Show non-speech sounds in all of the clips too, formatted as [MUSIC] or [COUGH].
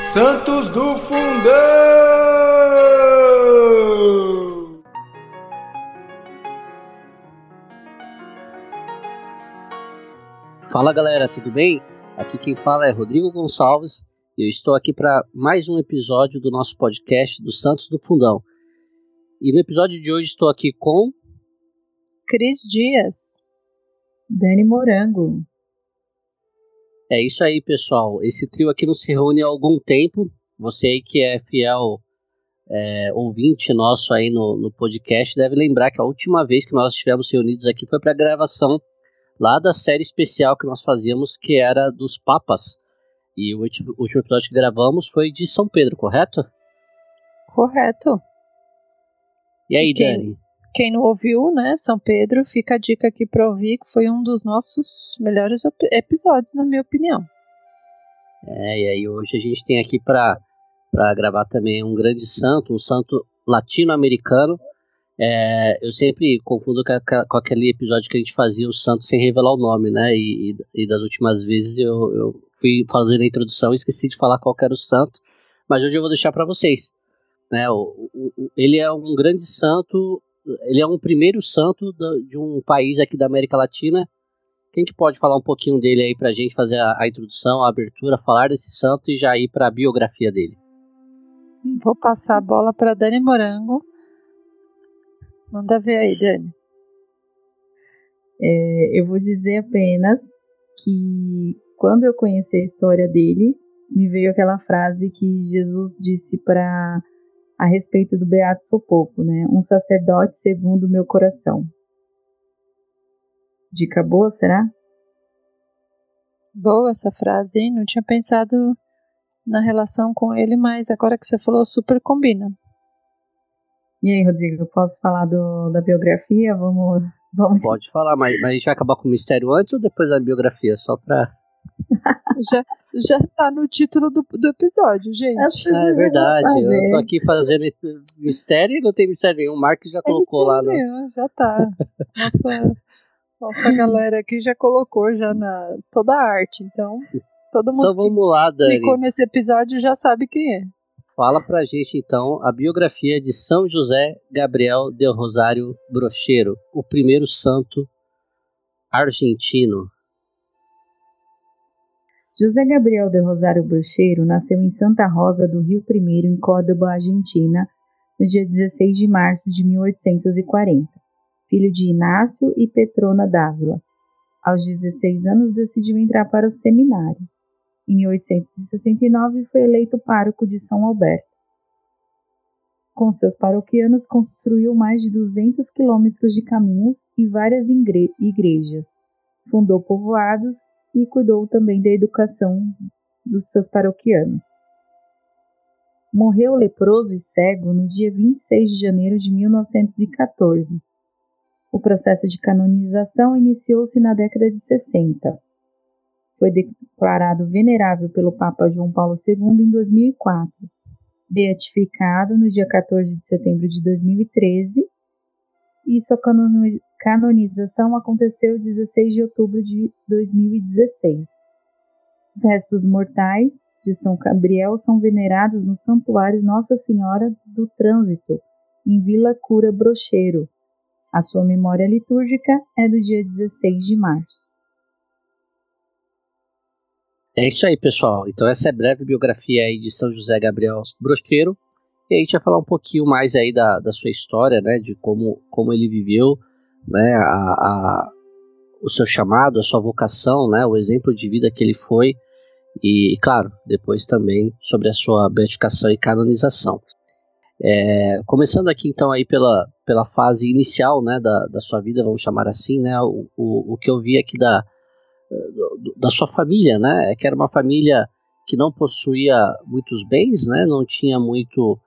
Santos do Fundão! Fala galera, tudo bem? Aqui quem fala é Rodrigo Gonçalves e eu estou aqui para mais um episódio do nosso podcast do Santos do Fundão. E no episódio de hoje estou aqui com Cris Dias, Dani Morango, é isso aí, pessoal. Esse trio aqui não se reúne há algum tempo. Você aí que é fiel é, ouvinte nosso aí no, no podcast deve lembrar que a última vez que nós estivemos reunidos aqui foi para a gravação lá da série especial que nós fazíamos, que era dos Papas. E o último, o último episódio que gravamos foi de São Pedro, correto? Correto. E aí, e quem, Dani? Quem não ouviu, né, São Pedro, fica a dica aqui para ouvir, que foi um dos nossos melhores episódios, na minha opinião. É, e aí hoje a gente tem aqui para gravar também um grande santo, um santo latino-americano. É, eu sempre confundo com, com, aquele episódio que a gente fazia o santo sem revelar o nome, né? E, e, das últimas vezes eu, eu fui fazer a introdução e esqueci de falar qual era o santo, mas hoje eu vou deixar para vocês. Né? O, o, ele é um grande santo ele é um primeiro santo de um país aqui da América Latina. Quem que pode falar um pouquinho dele aí pra gente fazer a, a introdução, a abertura, falar desse santo e já ir para a biografia dele? Vou passar a bola para Dani Morango. Manda ver aí, Dani. É, eu vou dizer apenas que quando eu conheci a história dele, me veio aquela frase que Jesus disse para a respeito do Beato Sopoco, né? Um sacerdote segundo o meu coração. Dica boa, será? Boa essa frase, hein? Não tinha pensado na relação com ele, mas agora que você falou, super combina. E aí, Rodrigo, eu posso falar do, da biografia? Vamos, [LAUGHS] vamos. Pode falar, mas, mas a gente vai acabar com o mistério antes ou depois da biografia? Só pra já, já tá no título do, do episódio, gente. Ah, é verdade. Eu tô aqui fazendo mistério e não tem mistério nenhum. O Mark já colocou lá. No... Nenhum, já tá. Nossa, nossa [LAUGHS] galera aqui já colocou já na toda a arte. Então, todo mundo então, vamos lá, Dani. ficou nesse episódio já sabe quem é. Fala pra gente então a biografia de São José Gabriel de Rosário Brocheiro, o primeiro santo argentino. José Gabriel de Rosário Brocheiro nasceu em Santa Rosa do Rio I, em Córdoba, Argentina, no dia 16 de março de 1840, filho de Inácio e Petrona Dávila. Aos 16 anos decidiu entrar para o seminário. Em 1869 foi eleito pároco de São Alberto. Com seus paroquianos construiu mais de 200 quilômetros de caminhos e várias igrejas. Fundou povoados e cuidou também da educação dos seus paroquianos. Morreu leproso e cego no dia 26 de janeiro de 1914. O processo de canonização iniciou-se na década de 60. Foi declarado venerável pelo Papa João Paulo II em 2004, beatificado no dia 14 de setembro de 2013 e sua canonização aconteceu 16 de outubro de 2016. Os restos mortais de São Gabriel são venerados no Santuário Nossa Senhora do Trânsito, em Vila Cura Brocheiro. A sua memória litúrgica é do dia 16 de março. É isso aí, pessoal. Então essa é a breve biografia aí de São José Gabriel Brocheiro. E a gente vai falar um pouquinho mais aí da, da sua história, né, de como, como ele viveu, né, a, a, o seu chamado, a sua vocação, né, o exemplo de vida que ele foi, e, claro, depois também sobre a sua beatificação e canonização. É, começando aqui então aí pela, pela fase inicial, né, da, da sua vida, vamos chamar assim, né, o, o, o que eu vi aqui da, da sua família, né, é que era uma família que não possuía muitos bens, né, não tinha muito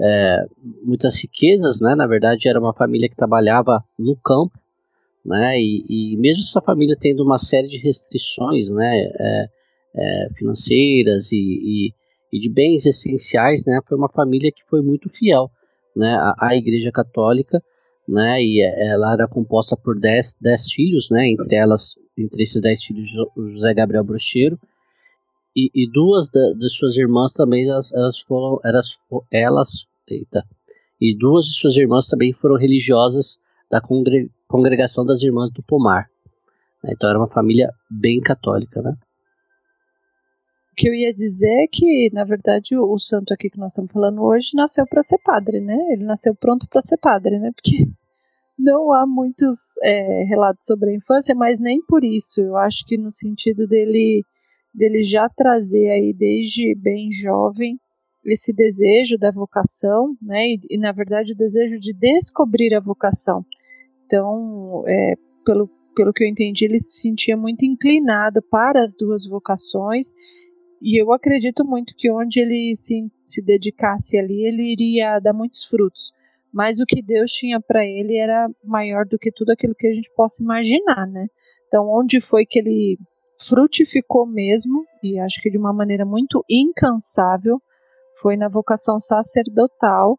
é, muitas riquezas, né? Na verdade, era uma família que trabalhava no campo, né? E, e mesmo essa família tendo uma série de restrições, né? É, é, financeiras e, e, e, de bens essenciais, né? Foi uma família que foi muito fiel, né? À, à Igreja Católica, né? E ela era composta por dez, dez filhos, né? Entre elas, entre esses dez filhos, José Gabriel Brocheiro. E, e duas de suas irmãs também elas, elas foram elas, elas eita, e duas de suas irmãs também foram religiosas da congre, congregação das irmãs do Pomar. Então era uma família bem católica, né? O que eu ia dizer é que, na verdade, o, o santo aqui que nós estamos falando hoje nasceu para ser padre, né? Ele nasceu pronto para ser padre, né? Porque [LAUGHS] não há muitos é, relatos sobre a infância, mas nem por isso. Eu acho que no sentido dele, dele já trazer aí desde bem jovem esse desejo da vocação, né? E, e na verdade o desejo de descobrir a vocação. Então, é, pelo, pelo que eu entendi, ele se sentia muito inclinado para as duas vocações. E eu acredito muito que onde ele se, se dedicasse ali, ele iria dar muitos frutos. Mas o que Deus tinha para ele era maior do que tudo aquilo que a gente possa imaginar, né? Então, onde foi que ele frutificou mesmo, e acho que de uma maneira muito incansável, foi na vocação sacerdotal,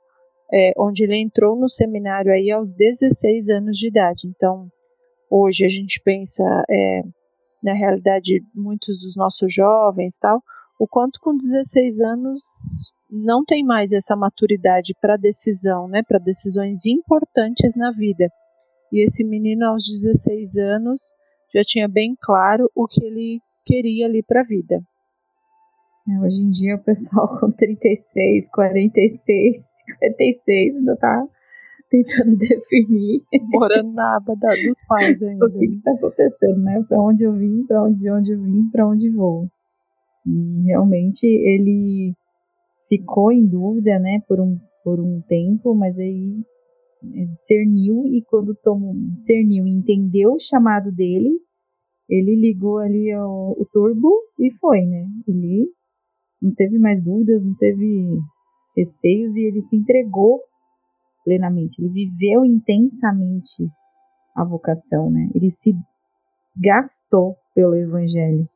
é, onde ele entrou no seminário aí aos 16 anos de idade. Então, hoje a gente pensa, é, na realidade, muitos dos nossos jovens tal, o quanto com 16 anos não tem mais essa maturidade para decisão, né, para decisões importantes na vida. E esse menino aos 16 anos já tinha bem claro o que ele queria ali para a vida. É, hoje em dia o pessoal [LAUGHS] com 36, 46, 56 ainda tá tentando [LAUGHS] definir. Morando na aba da, dos pais [LAUGHS] ainda. o que está acontecendo, né? Para onde eu vim, para onde, de onde eu vim, para onde vou. E realmente ele ficou em dúvida, né, por um, por um tempo, mas aí discerniu e quando tomou, discerniu e entendeu o chamado dele, ele ligou ali o, o turbo e foi, né? Ele não teve mais dúvidas, não teve receios e ele se entregou plenamente. Ele viveu intensamente a vocação, né? Ele se gastou pelo evangelho.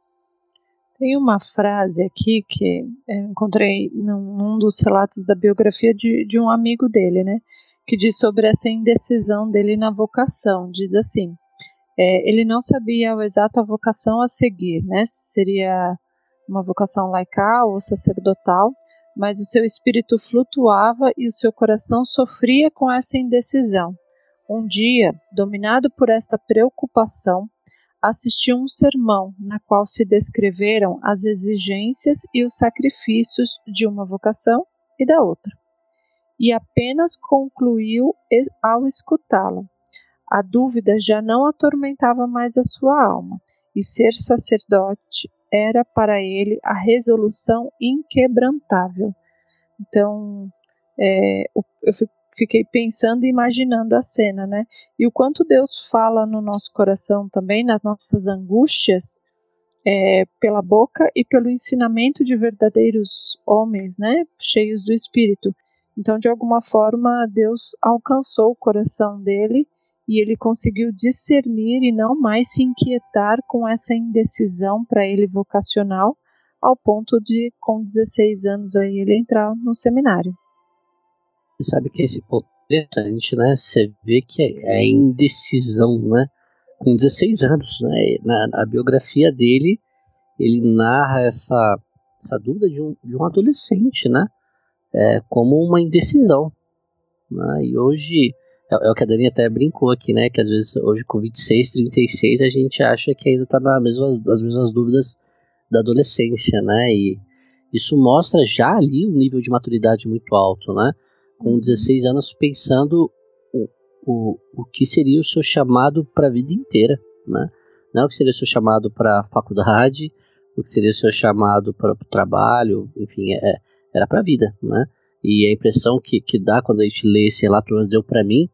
Tem uma frase aqui que eu encontrei num, num dos relatos da biografia de, de um amigo dele, né? Que diz sobre essa indecisão dele na vocação. Diz assim: é, ele não sabia o exato a vocação a seguir, né? Se seria uma vocação laical ou sacerdotal, mas o seu espírito flutuava e o seu coração sofria com essa indecisão. Um dia, dominado por esta preocupação, assistiu um sermão na qual se descreveram as exigências e os sacrifícios de uma vocação e da outra. E apenas concluiu ao escutá-la. A dúvida já não atormentava mais a sua alma, e ser sacerdote era para ele a resolução inquebrantável. Então, é, eu fiquei pensando e imaginando a cena, né? E o quanto Deus fala no nosso coração também, nas nossas angústias, é, pela boca e pelo ensinamento de verdadeiros homens, né? Cheios do Espírito. Então, de alguma forma, Deus alcançou o coração dele e ele conseguiu discernir e não mais se inquietar com essa indecisão para ele vocacional, ao ponto de, com 16 anos, aí ele entrar no seminário. Você sabe que esse ponto é interessante, né? Você vê que é, é indecisão, né? Com 16 anos, né? Na, na biografia dele, ele narra essa, essa dúvida de um, de um adolescente, né? É, como uma indecisão. Né? E hoje é, é, o que a Dani até brincou aqui, né? Que às vezes hoje com 26, 36 a gente acha que ainda tá na mesma, nas mesmas dúvidas da adolescência, né? E isso mostra já ali um nível de maturidade muito alto, né? Com 16 uhum. anos pensando o, o, o que seria o seu chamado para a vida inteira, né? Não o que seria o seu chamado para a faculdade, o que seria o seu chamado para o trabalho, enfim, é, era para a vida, né? E a impressão que, que dá quando a gente lê esse relato, deu para mim,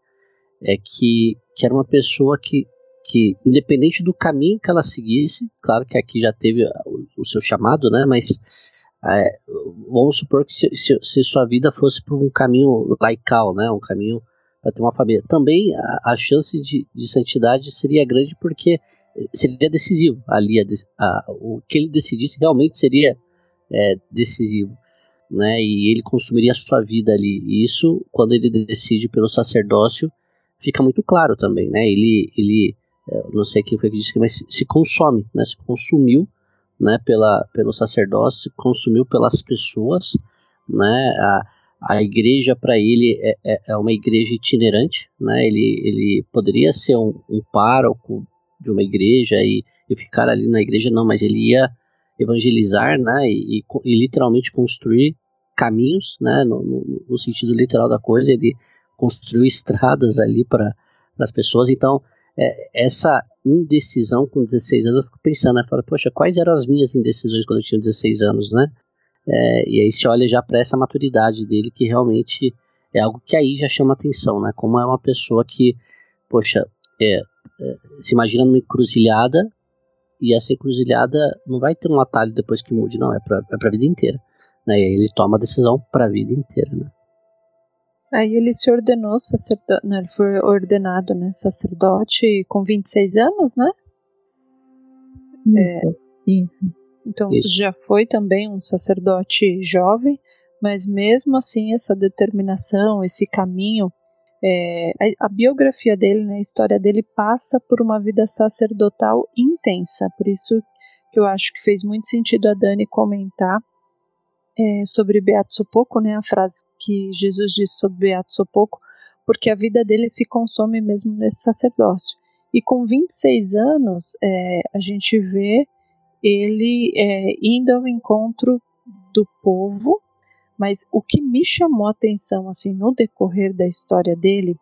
é que, que era uma pessoa que, que, independente do caminho que ela seguisse, claro que aqui já teve o, o seu chamado, né? Mas é, vamos supor que se, se, se, sua vida fosse por um caminho laical, né? Um caminho para ter uma família. Também a, a chance de, de santidade seria grande porque seria decisivo ali. A, a, o que ele decidisse realmente seria é, decisivo né? E ele consumiria a sua vida ali. E isso, quando ele decide pelo sacerdócio, fica muito claro também, né? Ele, ele é, não sei quem foi que disse, mas se consome, né? Se consumiu né, pela, pelo sacerdócio, se consumiu pelas pessoas, né, a, a igreja para ele é, é, é, uma igreja itinerante, né, ele, ele poderia ser um, um pároco de uma igreja e, e ficar ali na igreja, não, mas ele ia evangelizar, né, e, e, literalmente construir caminhos, né, no, no, no, sentido literal da coisa, ele construiu estradas ali para as pessoas, então é, essa indecisão com 16 anos, eu fico pensando, né? Falo, poxa, quais eram as minhas indecisões quando eu tinha 16 anos, né? É, e aí você olha já para essa maturidade dele, que realmente é algo que aí já chama atenção, né? Como é uma pessoa que, poxa, é, é, se imagina numa encruzilhada, e essa encruzilhada não vai ter um atalho depois que mude, não, é para é a vida inteira. Né? E aí ele toma a decisão para a vida inteira, né? Aí ele se ordenou sacerdote, né, ele foi ordenado né, sacerdote com 26 anos, né? Isso, é, isso. Então isso. já foi também um sacerdote jovem, mas mesmo assim essa determinação, esse caminho, é, a, a, biografia dele, né, a história dele passa por uma vida sacerdotal intensa, por isso que eu acho que fez muito sentido a Dani comentar é, sobre Beato Sopoco, né, a frase que Jesus disse sobre Beato Sopoco, porque a vida dele se consome mesmo nesse sacerdócio. E com 26 anos, é, a gente vê ele é, indo ao encontro do povo, mas o que me chamou a atenção assim no decorrer da história dele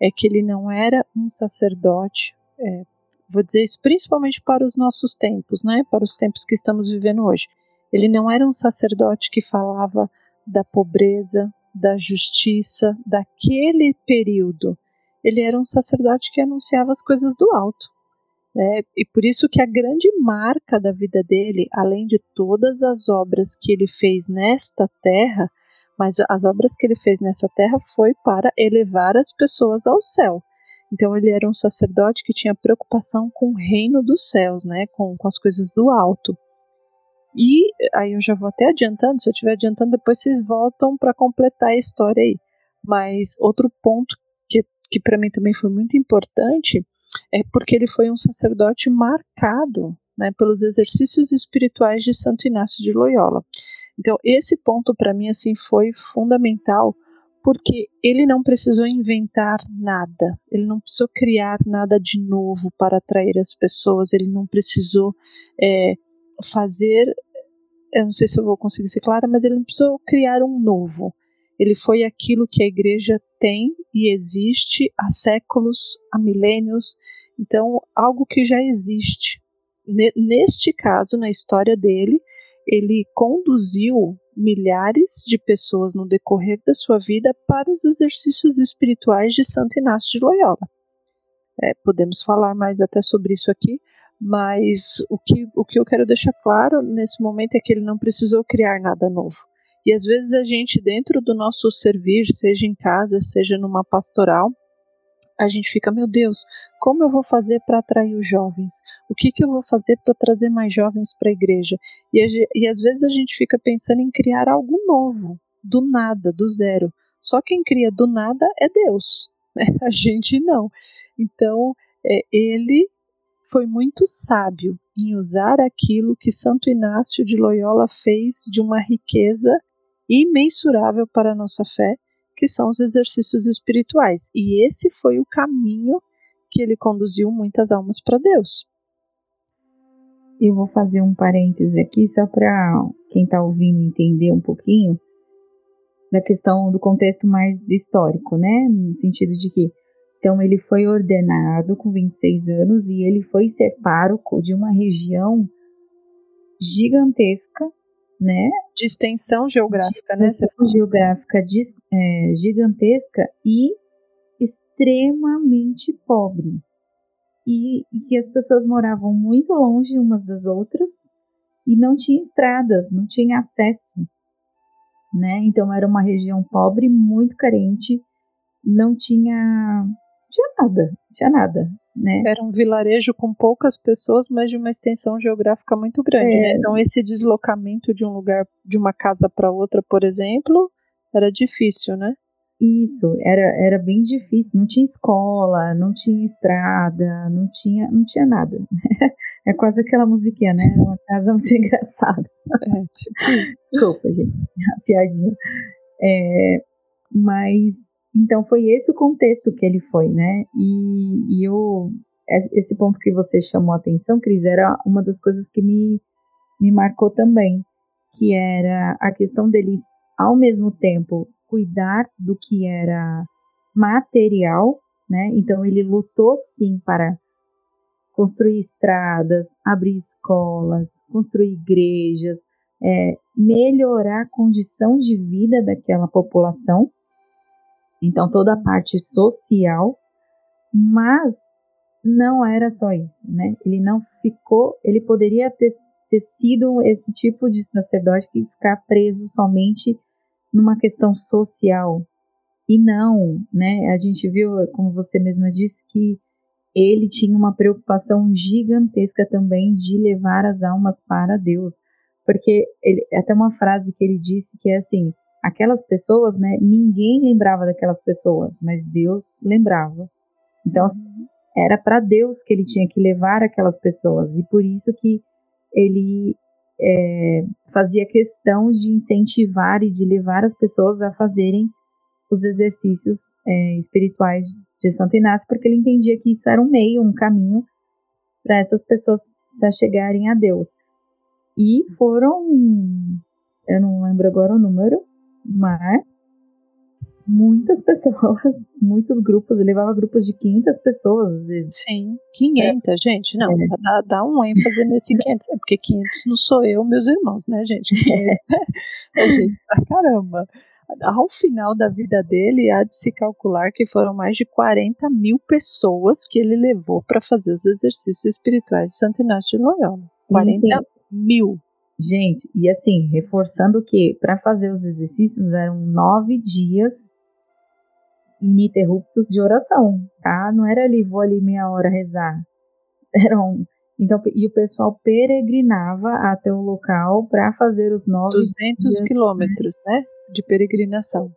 é que ele não era um sacerdote, é, vou dizer isso principalmente para os nossos tempos, né, para os tempos que estamos vivendo hoje. Ele não era um sacerdote que falava da pobreza, da justiça, daquele período. Ele era um sacerdote que anunciava as coisas do alto. Né? E por isso que a grande marca da vida dele, além de todas as obras que ele fez nesta terra, mas as obras que ele fez nessa terra foi para elevar as pessoas ao céu. Então ele era um sacerdote que tinha preocupação com o reino dos céus, né? com, com as coisas do alto. E aí eu já vou até adiantando, se eu estiver adiantando, depois vocês voltam para completar a história aí. Mas outro ponto que, que para mim também foi muito importante é porque ele foi um sacerdote marcado né, pelos exercícios espirituais de Santo Inácio de Loyola. Então esse ponto para mim assim foi fundamental porque ele não precisou inventar nada, ele não precisou criar nada de novo para atrair as pessoas, ele não precisou é, fazer, eu não sei se eu vou conseguir ser clara, mas ele não precisou criar um novo. Ele foi aquilo que a igreja tem e existe há séculos, há milênios, então algo que já existe. Neste caso, na história dele, ele conduziu milhares de pessoas no decorrer da sua vida para os exercícios espirituais de Santo Inácio de Loyola. É, podemos falar mais até sobre isso aqui, mas o que, o que eu quero deixar claro nesse momento é que ele não precisou criar nada novo. E às vezes a gente, dentro do nosso servir, seja em casa, seja numa pastoral, a gente fica, meu Deus, como eu vou fazer para atrair os jovens? O que, que eu vou fazer para trazer mais jovens para a igreja? E, e às vezes a gente fica pensando em criar algo novo, do nada, do zero. Só quem cria do nada é Deus, [LAUGHS] né? a gente não. Então, é, ele foi muito sábio em usar aquilo que Santo Inácio de Loyola fez de uma riqueza imensurável para a nossa fé, que são os exercícios espirituais. E esse foi o caminho que ele conduziu muitas almas para Deus. Eu vou fazer um parêntese aqui só para quem está ouvindo entender um pouquinho da questão do contexto mais histórico, né? No sentido de que então ele foi ordenado com 26 anos e ele foi ser pároco de uma região gigantesca, né? De extensão geográfica, de né? Extensão geográfica de, é, gigantesca e extremamente pobre. E, e que as pessoas moravam muito longe umas das outras e não tinha estradas, não tinha acesso, né? Então era uma região pobre, muito carente, não tinha tinha nada, tinha nada, né? Era um vilarejo com poucas pessoas, mas de uma extensão geográfica muito grande, né? é. né? Então esse deslocamento de um lugar, de uma casa para outra, por exemplo, era difícil, né? Isso, era, era bem difícil. Não tinha escola, não tinha estrada, não tinha, não tinha nada. [LAUGHS] É quase aquela musiquinha, né? Uma casa muito [LAUGHS] engraçada. É, tipo isso. Desculpa, gente. A [LAUGHS] piadinha. É, mas, então foi esse o contexto que ele foi, né? E, e eu, esse ponto que você chamou a atenção, Cris, era uma das coisas que me, me marcou também, que era a questão deles, ao mesmo tempo, cuidar do que era material, né? Então ele lutou sim para construir estradas, abrir escolas, construir igrejas, é, melhorar a condição de vida daquela população. Então toda a parte social, mas não era só isso, né? Ele não ficou, ele poderia ter, ter sido esse tipo de sacerdote que ficar preso somente numa questão social. E não, né? A gente viu, como você mesma disse, que ele tinha uma preocupação gigantesca também de levar as almas para Deus. Porque ele, até uma frase que ele disse que é assim, aquelas pessoas, né, ninguém lembrava daquelas pessoas, mas Deus lembrava. Então, uhum. era para Deus que ele tinha que levar aquelas pessoas, e por isso que ele é, fazia questão de incentivar e de levar as pessoas a fazerem os exercícios é, espirituais de Santo Inácio, porque ele entendia que isso era um meio, um caminho para essas pessoas se achegarem a Deus. E foram, eu não lembro agora o número, mas muitas pessoas, [LAUGHS] muitos grupos, ele levava grupos de 500 pessoas às vezes. Sim, 500, é. gente, não, é. dá, dá, um ênfase nesse [LAUGHS] 500, é porque 500 não sou eu, meus irmãos, né, gente? É, [LAUGHS] é gente pra caramba. Ao final da vida dele, há de se calcular que foram mais de 40 mil pessoas que ele levou para fazer os exercícios espirituais de Santo Inácio de Loyola. 40 Sim. mil. Gente, e assim, reforçando que para fazer os exercícios eram nove dias ininterruptos de oração, tá? Não era ali, vou ali meia hora rezar. [LAUGHS] Eram. Então, e o pessoal peregrinava até o local para fazer os nove 200 quilômetros, né? De peregrinação.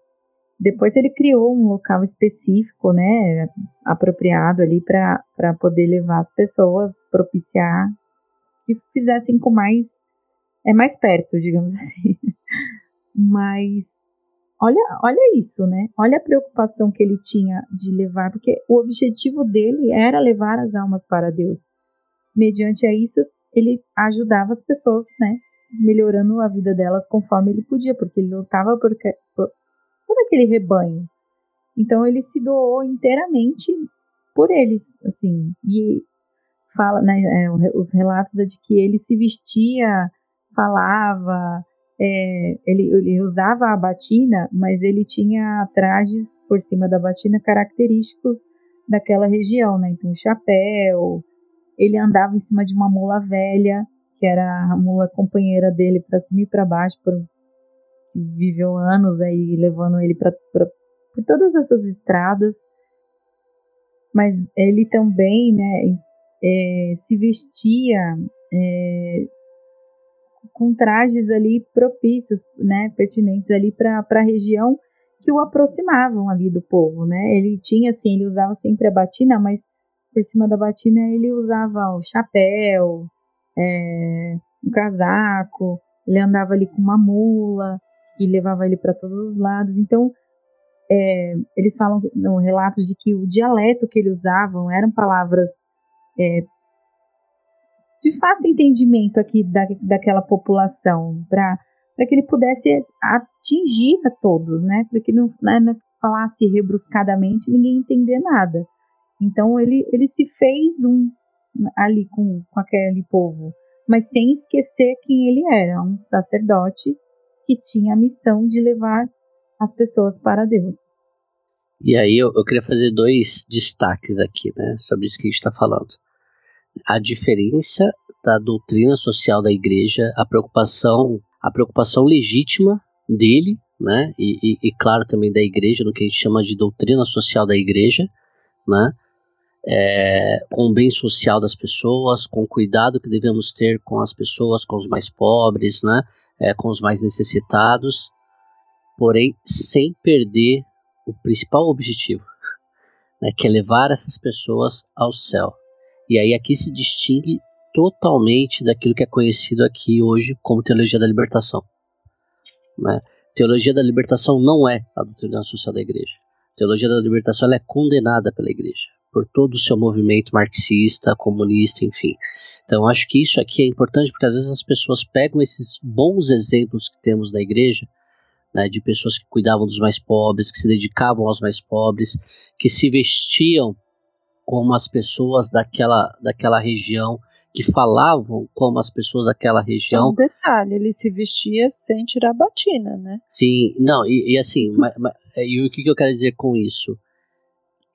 Depois ele criou um local específico, né? Apropriado ali para poder levar as pessoas, propiciar que fizessem com mais. É mais perto, digamos [LAUGHS] assim. Mas Olha, olha isso, né? Olha a preocupação que ele tinha de levar, porque o objetivo dele era levar as almas para Deus. Mediante a isso, ele ajudava as pessoas, né? Melhorando a vida delas conforme ele podia, porque ele lutava por, por, por aquele rebanho. Então ele se doou inteiramente por eles, assim. E fala, né, é, os relatos é de que ele se vestia, falava, é, ele, ele, usava a batina, mas ele tinha trajes por cima da batina característicos daquela região, né? Então, chapéu, ele andava em cima de uma mula velha, que era a mula companheira dele para cima e para baixo, por, viveu anos aí levando ele para por todas essas estradas. Mas ele também, né, é, se vestia é, com trajes ali propícios, né, pertinentes ali para a região que o aproximavam ali do povo, né? Ele tinha assim, ele usava sempre a batina, mas por cima da batina ele usava o chapéu, é, um casaco, ele andava ali com uma mula e levava ele para todos os lados. Então, é, eles falam no relato de que o dialeto que ele usavam eram palavras é, de fácil entendimento aqui da, daquela população, para que ele pudesse atingir a todos, né? Para que não, né, não falasse rebruscadamente ninguém entender nada. Então ele, ele se fez um ali com, com aquele povo, mas sem esquecer quem ele era, um sacerdote que tinha a missão de levar as pessoas para Deus. E aí eu, eu queria fazer dois destaques aqui, né, sobre isso que a gente está falando a diferença da doutrina social da igreja, a preocupação, a preocupação legítima dele, né? E, e, e, claro também da igreja, no que a gente chama de doutrina social da igreja, né? É, com o bem social das pessoas, com o cuidado que devemos ter com as pessoas, com os mais pobres, né? É, com os mais necessitados, porém sem perder o principal objetivo, né? Que é levar essas pessoas ao céu. E aí aqui se distingue totalmente daquilo que é conhecido aqui hoje como teologia da libertação. Né? Teologia da libertação não é a doutrina social da igreja. Teologia da libertação é condenada pela igreja por todo o seu movimento marxista, comunista, enfim. Então acho que isso aqui é importante porque às vezes as pessoas pegam esses bons exemplos que temos na igreja, né, de pessoas que cuidavam dos mais pobres, que se dedicavam aos mais pobres, que se vestiam como as pessoas daquela, daquela região, que falavam como as pessoas daquela região. Um detalhe, ele se vestia sem tirar a batina, né? Sim, não, e, e assim, mas, mas, e o que, que eu quero dizer com isso?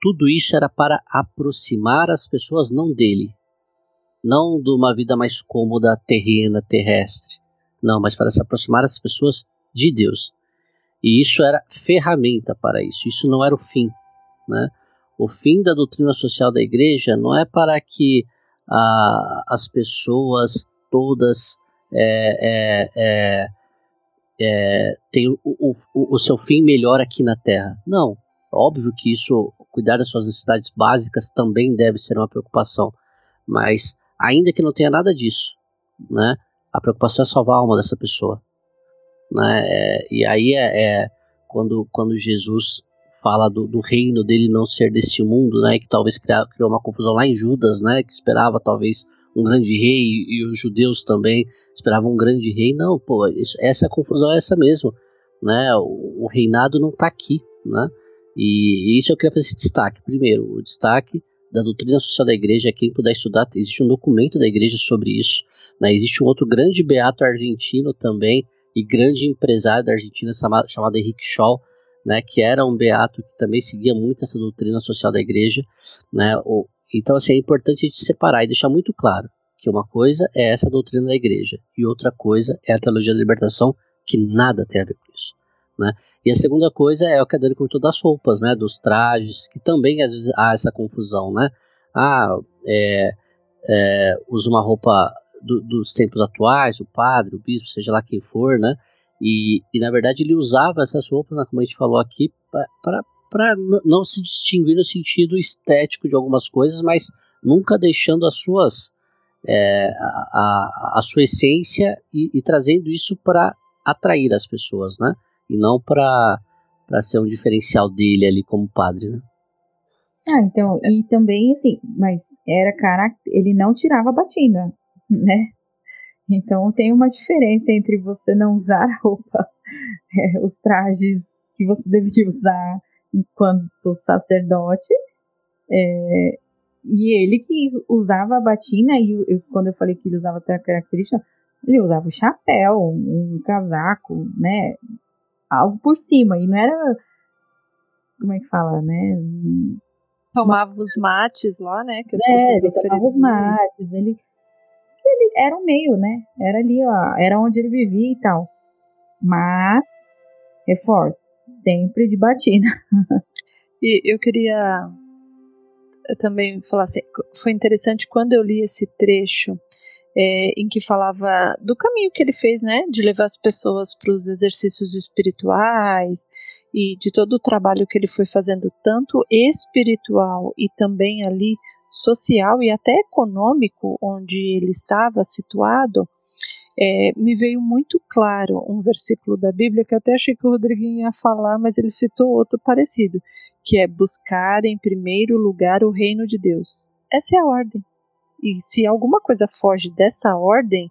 Tudo isso era para aproximar as pessoas não dele, não de uma vida mais cômoda, terrena, terrestre, não, mas para se aproximar as pessoas de Deus. E isso era ferramenta para isso, isso não era o fim. Né? O fim da doutrina social da igreja não é para que ah, as pessoas todas é, é, é, é tenham o, o, o seu fim melhor aqui na Terra. Não, óbvio que isso, cuidar das suas necessidades básicas também deve ser uma preocupação, mas ainda que não tenha nada disso, né? A preocupação é salvar a alma dessa pessoa, né? É, e aí é, é, quando, quando Jesus fala do, do, reino dele não ser deste mundo, né? Que talvez criou, uma confusão lá em Judas, né? Que esperava talvez um grande rei e, e os judeus também esperavam um grande rei. Não, pô, isso, essa confusão é essa mesmo, né? O, o reinado não está aqui, né? E, e, isso eu queria fazer esse destaque. Primeiro, o destaque da doutrina social da igreja, quem puder estudar, existe um documento da igreja sobre isso. Né? Existe um outro grande beato argentino também, e grande empresário da Argentina chamado Henrique Scholl, né, que era um beato que também seguia muito essa doutrina social da igreja. Né? Então, assim, é importante a gente separar e deixar muito claro que uma coisa é essa doutrina da igreja e outra coisa é a teologia da libertação, que nada tem a ver com isso. Né? E a segunda coisa é o que a Dani comentou das roupas, né? Dos trajes, que também às vezes há essa confusão, né? Ah, é, é, usa uma roupa do, dos tempos atuais, o padre, o bispo, seja lá quem for, né? E, e na verdade ele usava essas roupas, né, como a gente falou aqui, para não se distinguir no sentido estético de algumas coisas, mas nunca deixando as suas é, a, a, sua essência e, e trazendo isso para atrair as pessoas, né? e não para para ser um diferencial dele ali como padre, né? Ah, então, e também assim, mas era cara, ele não tirava a batina, [LAUGHS] né? Então tem uma diferença entre você não usar a roupa, [LAUGHS] é, os trajes que você deveria [LAUGHS] usar enquanto sacerdote, é, e ele que usava a batina, e eu, quando eu falei que ele usava até a característica, ele usava o chapéu, um, um casaco, né? algo por cima. E não era. Como é que fala, né? Tomava os mates lá, né? Que as é, ele tomava os mates. Ele era um meio, né? Era ali, ó. Era onde ele vivia e tal. Mas, reforço, sempre de batina. [LAUGHS] e eu queria também falar assim, foi interessante quando eu li esse trecho é, em que falava do caminho que ele fez, né, de levar as pessoas para os exercícios espirituais e de todo o trabalho que ele foi fazendo, tanto espiritual e também ali social e até econômico, onde ele estava situado, é, me veio muito claro um versículo da Bíblia que eu até achei que o Rodriguinho ia falar, mas ele citou outro parecido, que é buscar em primeiro lugar o reino de Deus. Essa é a ordem. E se alguma coisa foge dessa ordem,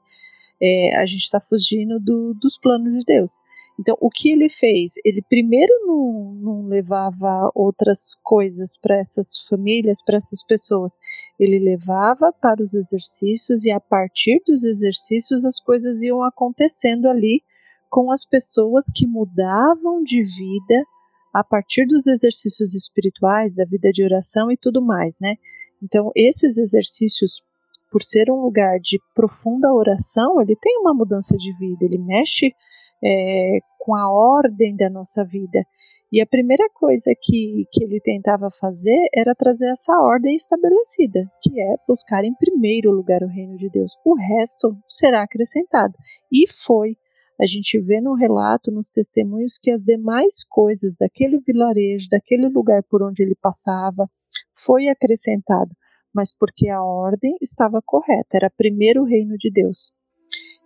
é, a gente está fugindo do, dos planos de Deus. Então, o que ele fez? Ele primeiro não, não levava outras coisas para essas famílias, para essas pessoas. Ele levava para os exercícios e a partir dos exercícios as coisas iam acontecendo ali com as pessoas que mudavam de vida a partir dos exercícios espirituais, da vida de oração e tudo mais, né? Então, esses exercícios, por ser um lugar de profunda oração, ele tem uma mudança de vida, ele mexe é, com a ordem da nossa vida. E a primeira coisa que, que ele tentava fazer era trazer essa ordem estabelecida, que é buscar em primeiro lugar o reino de Deus. O resto será acrescentado. E foi. A gente vê no relato, nos testemunhos, que as demais coisas daquele vilarejo, daquele lugar por onde ele passava, foi acrescentado. mas porque a ordem estava correta, era primeiro o reino de Deus.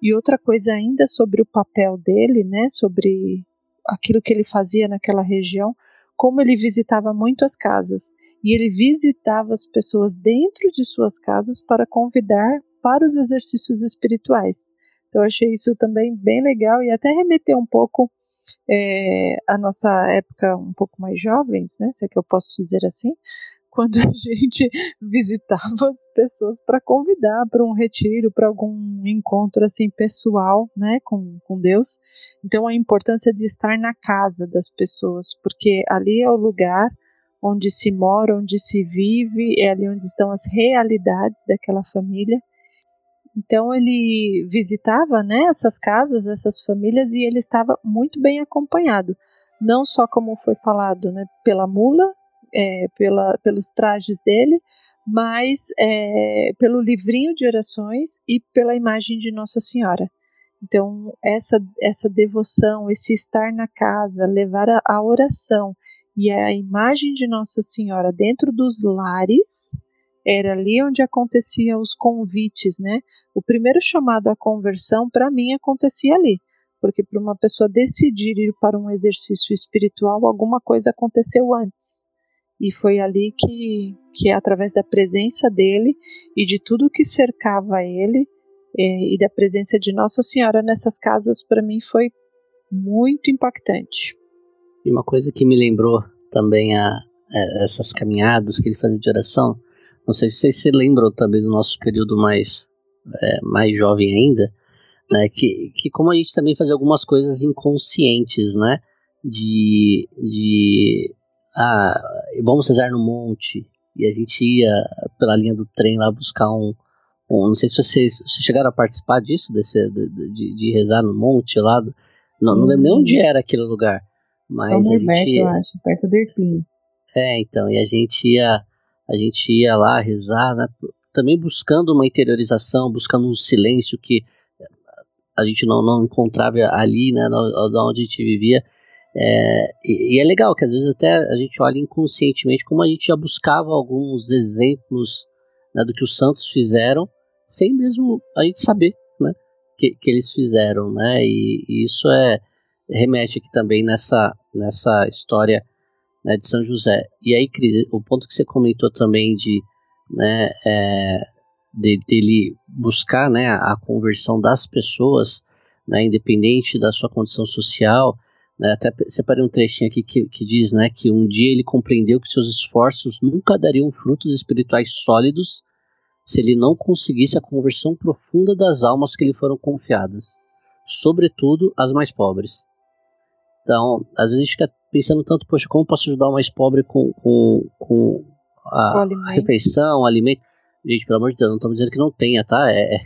E outra coisa ainda sobre o papel dele, né, sobre aquilo que ele fazia naquela região, como ele visitava muitas casas e ele visitava as pessoas dentro de suas casas para convidar para os exercícios espirituais. Então, eu achei isso também bem legal e até remeter um pouco é, a nossa época um pouco mais jovens, né, se é que eu posso dizer assim, quando a gente [LAUGHS] visitava as pessoas para convidar para um retiro, para algum encontro assim pessoal, né, com, com Deus. Então a importância de estar na casa das pessoas, porque ali é o lugar onde se mora, onde se vive, é ali onde estão as realidades daquela família. Então ele visitava, né, essas casas, essas famílias e ele estava muito bem acompanhado, não só como foi falado, né, pela mula, é, pela, pelos trajes dele, mas é, pelo livrinho de orações e pela imagem de Nossa Senhora. Então, essa, essa devoção, esse estar na casa, levar a, a oração e a imagem de Nossa Senhora dentro dos lares, era ali onde aconteciam os convites, né? O primeiro chamado à conversão, para mim, acontecia ali. Porque para uma pessoa decidir ir para um exercício espiritual, alguma coisa aconteceu antes. E foi ali que, que através da presença dele e de tudo que cercava ele, é, e da presença de Nossa Senhora nessas casas, para mim foi muito impactante. E uma coisa que me lembrou também a, a é, essas caminhadas que ele fazia de oração, não sei se vocês se lembram também do nosso período mais, é, mais jovem ainda, né, que, que como a gente também fazia algumas coisas inconscientes, né, de, de ah, vamos rezar no monte, e a gente ia pela linha do trem lá buscar um, um não sei se vocês, vocês chegaram a participar disso, desse, de, de, de rezar no monte lá, do, não, não lembro nem onde era aquele lugar, mas São a gente... eu acho, perto do Erpim. É, então, e a gente ia, a gente ia lá rezar, né, também buscando uma interiorização, buscando um silêncio que a gente não, não encontrava ali, né, onde a gente vivia, é, e, e, é legal que às vezes até a gente olha inconscientemente como a gente já buscava alguns exemplos né, do que os santos fizeram, sem mesmo a gente saber né, que, que eles fizeram. Né, e, e isso é remete aqui também nessa, nessa história né, de São José. E aí, Cris, o ponto que você comentou também de, né, é, de dele buscar né, a conversão das pessoas, né, independente da sua condição social, até separei um trechinho aqui que, que diz né, que um dia ele compreendeu que seus esforços nunca dariam frutos espirituais sólidos se ele não conseguisse a conversão profunda das almas que lhe foram confiadas, sobretudo as mais pobres. Então, às vezes a gente fica pensando tanto, poxa, como posso ajudar o mais pobre com, com, com a, refeição, alimento? Gente, pelo amor de Deus, não estamos dizendo que não tenha, tá? É, é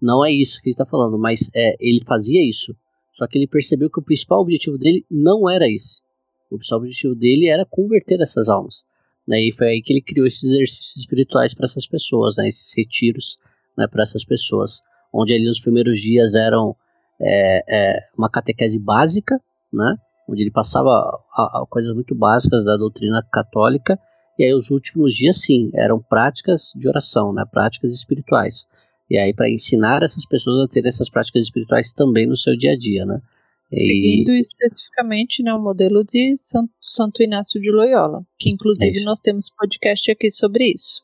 não é isso que ele está falando, mas é, ele fazia isso só que ele percebeu que o principal objetivo dele não era esse. O principal objetivo dele era converter essas almas. Né? E foi aí que ele criou esses exercícios espirituais para essas pessoas, né? esses retiros né? para essas pessoas. Onde ali os primeiros dias eram é, é, uma catequese básica, né? onde ele passava a, a coisas muito básicas da doutrina católica, e aí os últimos dias, sim, eram práticas de oração, né? práticas espirituais. E aí para ensinar essas pessoas a ter essas práticas espirituais também no seu dia a dia, né? E... Seguindo especificamente né, o modelo de Santo, Inácio de Loyola, que inclusive é. nós temos podcast aqui sobre isso.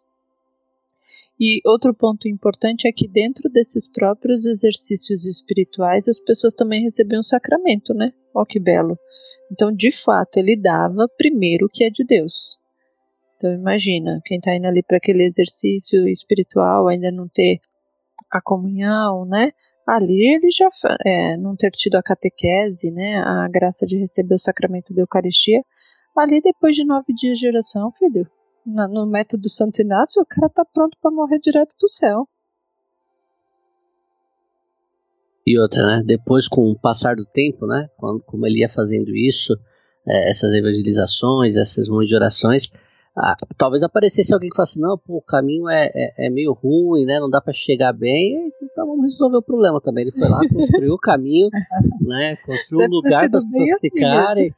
E outro ponto importante é que dentro desses próprios exercícios espirituais as pessoas também recebiam o sacramento, né? Ó que belo. Então, de fato, ele dava primeiro o que é de Deus. Então, imagina, quem está indo ali para aquele exercício espiritual ainda não ter a comunhão, né? Ali ele já é, não ter tido a catequese, né? A graça de receber o sacramento da Eucaristia. Ali depois de nove dias de oração, filho, no, no método Santo Inácio, o cara tá pronto para morrer direto pro céu. E outra, né? Depois, com o passar do tempo, né? Quando, como ele ia fazendo isso, é, essas evangelizações, essas montes de orações, ah, talvez aparecesse alguém que falasse, não, pô, o caminho é, é, é meio ruim, né? Não dá para chegar bem, então vamos resolver o problema também. Ele foi lá, [LAUGHS] construiu o caminho, né? Construiu um lugar para pessoas assim ficarem.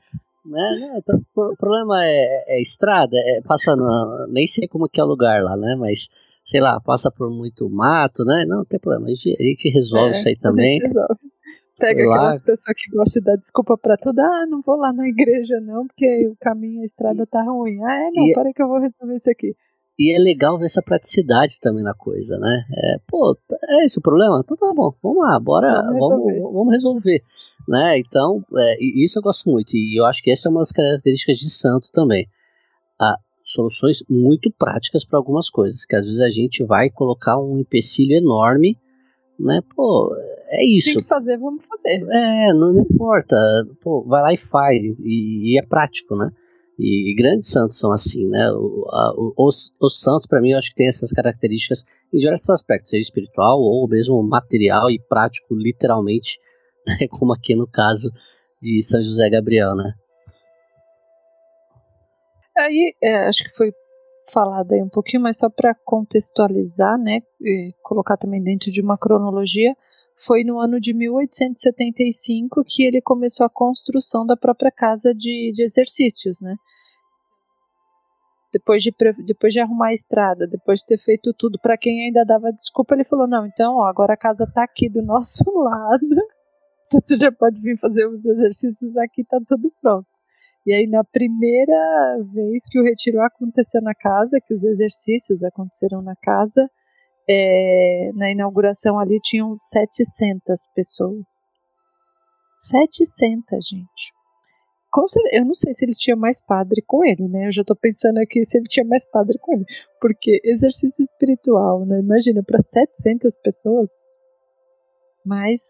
Né? Não, então, o problema é, é estrada, é, passa no, nem sei como que é o lugar lá, né? Mas sei lá, passa por muito mato, né? Não, não tem problema, a gente, a gente resolve é, isso aí também. A gente resolve. Pega aquelas pessoas que gostam de dar desculpa pra tudo. Ah, não vou lá na igreja não, porque o caminho, a estrada tá ruim. Ah, é, não, e, é peraí que eu vou resolver isso aqui. E é legal ver essa praticidade também na coisa, né? É, pô, é esse o problema? Então tá bom, vamos lá, bora, vamos resolver. Vamos, vamos resolver né? Então, é, isso eu gosto muito. E eu acho que essa é uma das características de santo também. Ah, soluções muito práticas para algumas coisas, que às vezes a gente vai colocar um empecilho enorme, né? Pô, é isso. Tem que fazer, vamos fazer. É, não, não importa. Pô, vai lá e faz. E, e é prático, né? E, e, grandes santos são assim, né? O, a, os, os, santos, para mim, eu acho que tem essas características em diversos aspectos, seja espiritual ou mesmo material e prático, literalmente, [LAUGHS] né? como aqui no caso de São José Gabriel, né? Aí, é, acho que foi falado aí um pouquinho, mas só para contextualizar, né, e colocar também dentro de uma cronologia, foi no ano de 1875 que ele começou a construção da própria casa de, de exercícios, né? Depois de, depois de arrumar a estrada, depois de ter feito tudo, para quem ainda dava desculpa, ele falou: não, então ó, agora a casa está aqui do nosso [LAUGHS] lado, você já pode vir fazer os exercícios aqui, tá tudo pronto. E aí, na primeira vez que o retiro aconteceu na casa, que os exercícios aconteceram na casa, é, na inauguração ali tinham 700 pessoas. 700, gente. Eu não sei se ele tinha mais padre com ele, né? Eu já tô pensando aqui se ele tinha mais padre com ele. Porque exercício espiritual, né? Imagina, para 700 pessoas. Mas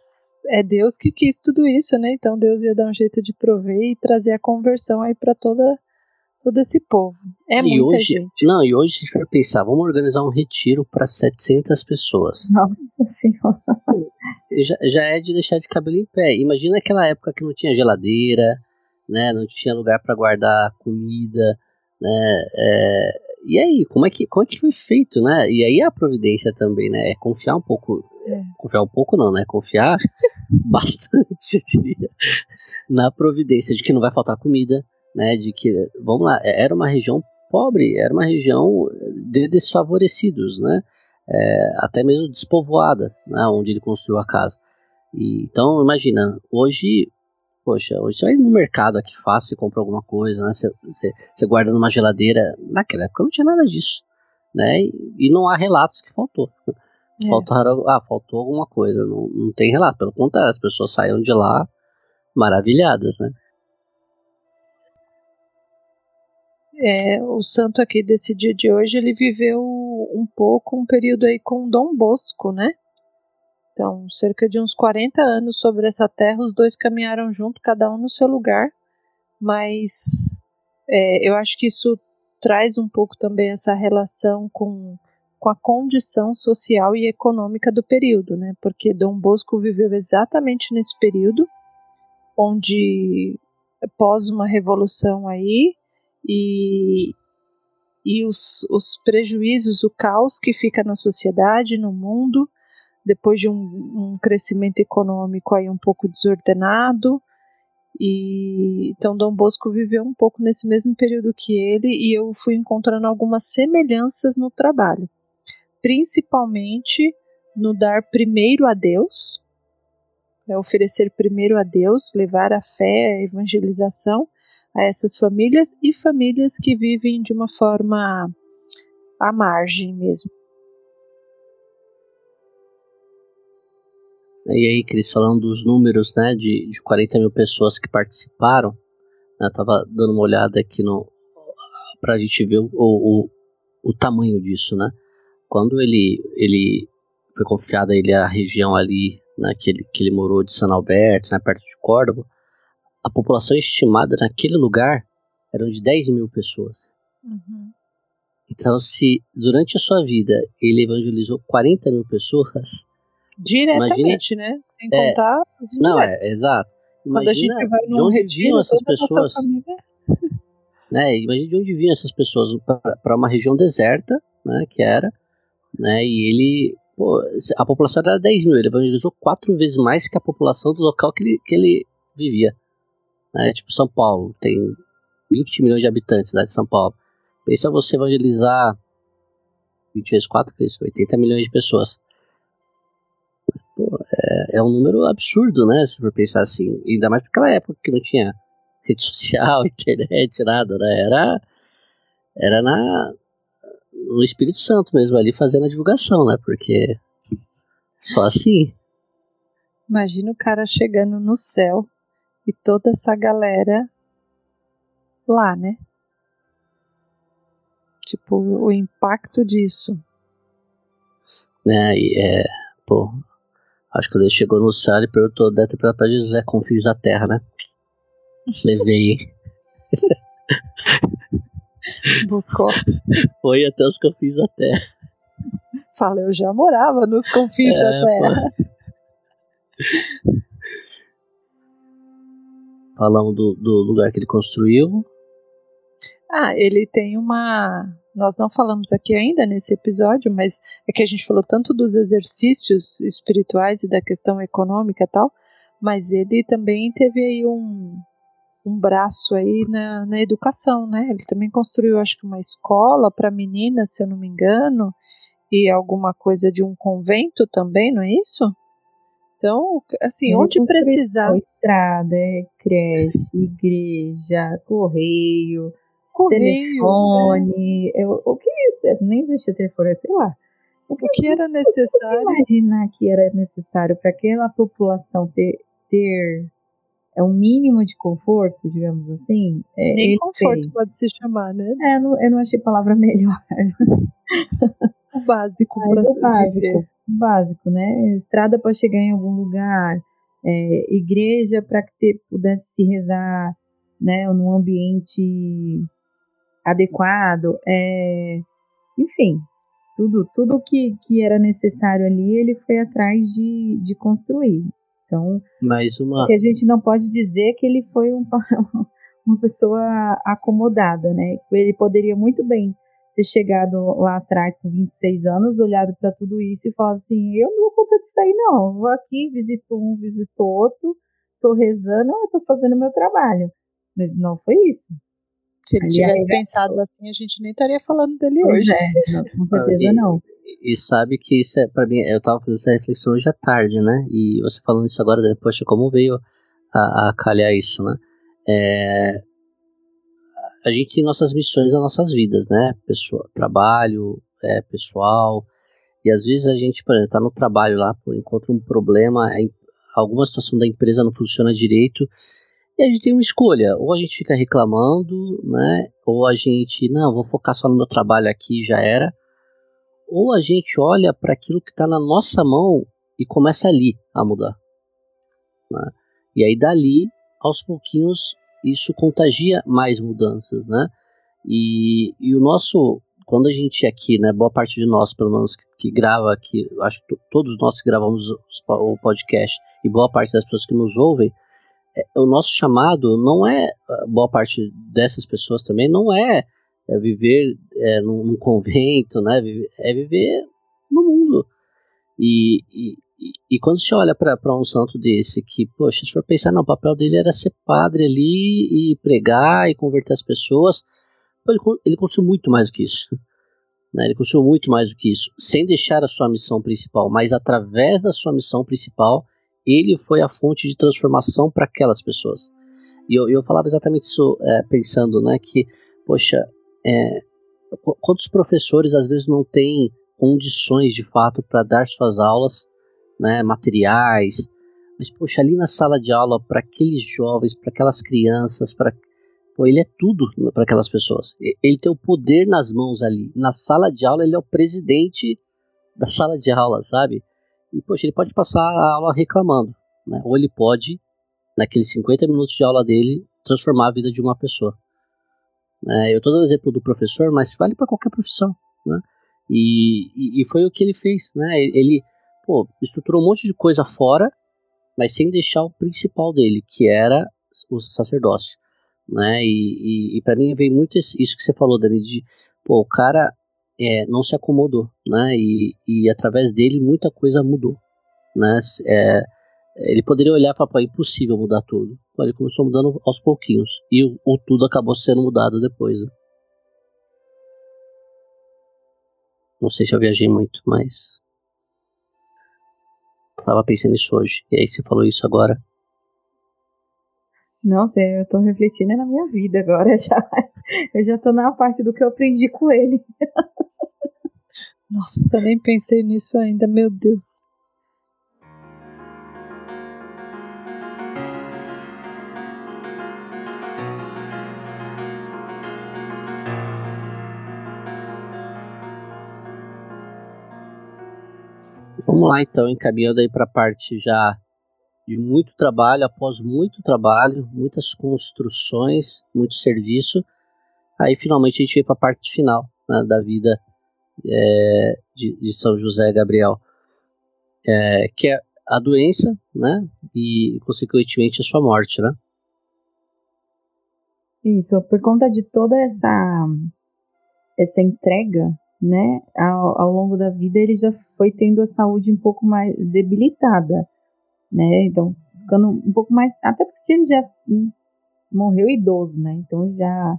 é Deus que quis tudo isso, né? Então Deus ia dar um jeito de prover e trazer a conversão aí para toda todo esse povo. É e muita hoje, gente. Não, e hoje a gente vai pensar, vamos organizar um retiro para 700 pessoas. Nossa Senhora. Já, já é de deixar de cabelo em pé. Imagina aquela época que não tinha geladeira, né? Não tinha lugar para guardar comida, né? É, e aí, como é que como é que foi feito, né? E aí a providência também, né? É confiar um pouco é. Confiar um pouco não, né? Confiar [LAUGHS] bastante, eu diria, na providência de que não vai faltar comida, né? De que, vamos lá, é, era uma região pobre, era uma região de desfavorecidos, né? É, até mesmo despovoada, né? Onde ele construiu a casa. E, então, imagina, hoje poxa, hoje você vai no mercado aqui fácil, você compra alguma coisa, né? Você, você, você, guarda numa geladeira. Naquela época não tinha nada disso, né? E, e não há relatos que faltou. [LAUGHS] É. Faltaram, ah, faltou alguma coisa. Não, não tem relato. Pelo contrário, as pessoas saíram de lá maravilhadas, né? É, o santo aqui desse dia de hoje, ele viveu um pouco, um período aí com Dom Bosco, né? Então, cerca de uns 40 anos sobre essa terra, os dois caminharam junto, cada um no seu lugar, mas é, eu acho que isso traz um pouco também essa relação com com a condição social e econômica do período, né? Porque Dom Bosco viveu exatamente nesse período, onde pós uma revolução aí e, e os, os prejuízos, o caos que fica na sociedade, no mundo, depois de um, um crescimento econômico aí um pouco desordenado, e então Dom Bosco viveu um pouco nesse mesmo período que ele e eu fui encontrando algumas semelhanças no trabalho. Principalmente no dar primeiro a Deus, é oferecer primeiro a Deus, levar a fé, a evangelização a essas famílias e famílias que vivem de uma forma à margem mesmo. E aí, Cris, falando dos números, né, de, de 40 mil pessoas que participaram, né, tava dando uma olhada aqui no, pra gente ver o, o, o tamanho disso, né? quando ele, ele foi confiado a ele a região ali né, que, ele, que ele morou de San Alberto, né, perto de Córdoba, a população estimada naquele lugar eram de 10 mil pessoas. Uhum. Então, se durante a sua vida ele evangelizou 40 mil pessoas. Diretamente, imagina, né? Sem é, contar as Não, é, exato. Imagina Quando a gente vai num retiro, toda pessoas, a nossa família. [LAUGHS] Né, imagina de onde vinham essas pessoas para uma região deserta, né, que era, né? E ele, pô, a população era 10 mil, ele evangelizou quatro vezes mais que a população do local que ele, que ele vivia. Né? Tipo São Paulo, tem 20 milhões de habitantes, cidade de São Paulo. Pensa você evangelizar 20 vezes 4, 80 milhões de pessoas. Pô, é, é, um número absurdo, né? Se for pensar assim. Ainda mais naquela época que não tinha rede social, [LAUGHS] internet, nada, né? Era, era na, no Espírito Santo mesmo, ali fazendo a divulgação, né? Porque só assim. Imagina o cara chegando no céu e toda essa galera lá, né? Tipo, o impacto disso. É, e é, pô, acho que quando ele chegou no céu, ele perguntou, deve ter pra Jesus, é confins da terra, né? Levei. [LAUGHS] Bocó. Foi até os confins da terra. Fala, eu já morava nos confins é, da terra. Falamos do, do lugar que ele construiu. Ah, ele tem uma. Nós não falamos aqui ainda nesse episódio, mas é que a gente falou tanto dos exercícios espirituais e da questão econômica e tal, mas ele também teve aí um, um braço aí na, na educação, né? Ele também construiu, acho que, uma escola para meninas, se eu não me engano, e alguma coisa de um convento também, não é isso? Então, assim, Ele onde precisar. Estrada, é creche, igreja, correio, Correios, telefone. Né? Eu, o que é isso? Nem existia telefone, sei lá. O que, o que era necessário? Imaginar que era necessário para aquela população ter, ter é um mínimo de conforto, digamos assim. É, Nem conforto fez. pode se chamar, né? É, não, eu não achei palavra [LAUGHS] melhor. O básico para o básico, o básico, né? Estrada para chegar em algum lugar, é, igreja para que pudesse se rezar, né? Num ambiente adequado, é, enfim, tudo, tudo que, que era necessário ali, ele foi atrás de, de construir. Então, Mais uma... que a gente não pode dizer que ele foi um, [LAUGHS] uma pessoa acomodada, né? Ele poderia muito bem ter chegado lá atrás com 26 anos, olhado para tudo isso e falado assim: eu não vou contar disso aí, não. Vou aqui, visito um, visito outro, tô rezando, eu tô fazendo meu trabalho. Mas não foi isso. Se ele tivesse pensado assim, a gente nem estaria falando dele pois hoje. É, não, com certeza não. E sabe que isso é, pra mim, eu tava fazendo essa reflexão hoje à tarde, né? E você falando isso agora, poxa, como veio a, a calhar isso, né? É, a gente tem nossas missões nas nossas vidas, né? Pessoa, trabalho, é, pessoal. E às vezes a gente, por exemplo, tá no trabalho lá, encontra um problema, alguma situação da empresa não funciona direito, e a gente tem uma escolha, ou a gente fica reclamando, né? Ou a gente, não, vou focar só no meu trabalho aqui, já era ou a gente olha para aquilo que está na nossa mão e começa ali a mudar. Né? E aí dali, aos pouquinhos, isso contagia mais mudanças, né? E, e o nosso, quando a gente aqui, né, boa parte de nós, pelo menos que, que grava aqui, acho que todos nós que gravamos o podcast e boa parte das pessoas que nos ouvem, é, o nosso chamado não é, boa parte dessas pessoas também, não é é viver é, num, num, convento, né? É viver no mundo. E, e, e quando você olha para um santo desse, que, poxa, se for pensar, não, o papel dele era ser padre ali e pregar e converter as pessoas, ele, ele construiu muito mais do que isso. [LAUGHS] Né? Ele construiu muito mais do que isso, sem deixar a sua missão principal, mas através da sua missão principal, ele foi a fonte de transformação para aquelas pessoas. E eu, eu falava exatamente isso é, pensando, né, que, poxa, é, quantos professores às vezes não têm condições de fato para dar suas aulas, né, materiais, mas poxa, ali na sala de aula para aqueles jovens, para aquelas crianças, para ele é tudo para aquelas pessoas. Ele tem o poder nas mãos ali. Na sala de aula, ele é o presidente [LAUGHS] da sala de aula, sabe? E, poxa, ele pode passar a aula reclamando, né? Ou ele pode, naqueles 50 minutos de aula dele, transformar a vida de uma pessoa. É, eu estou dando exemplo do professor, mas vale para qualquer profissão, né? E, e, e, foi o que ele fez, né? Ele, pô, estruturou um monte de coisa fora, mas sem deixar o principal dele, que era o sacerdócio, né? E, e, e para mim veio muito isso que você falou, Dani, de, pô, o cara é, não se acomodou, né? E, e através dele muita coisa mudou, né? É, ele poderia olhar para é impossível mudar tudo. Ele começou mudando aos pouquinhos. E o, o tudo acabou sendo mudado depois. Né? Não sei se eu viajei muito, mas. Estava pensando nisso hoje. E aí você falou isso agora. Nossa, eu tô refletindo na minha vida agora [LAUGHS] já. Eu já tô na parte do que eu aprendi com ele. Nossa, nem pensei nisso ainda, meu Deus. Vamos lá então, encaminhando aí para a parte já de muito trabalho, após muito trabalho, muitas construções, muito serviço, aí finalmente a gente veio para a parte final né, da vida é, de, de, São José Gabriel, é, que é a doença, né, e consequentemente a sua morte, né? Isso, por conta de toda essa essa entrega né, ao, ao, longo da vida ele já foi tendo a saúde um pouco mais debilitada, né, então ficando um pouco mais, até porque ele já hum, morreu idoso, né, então já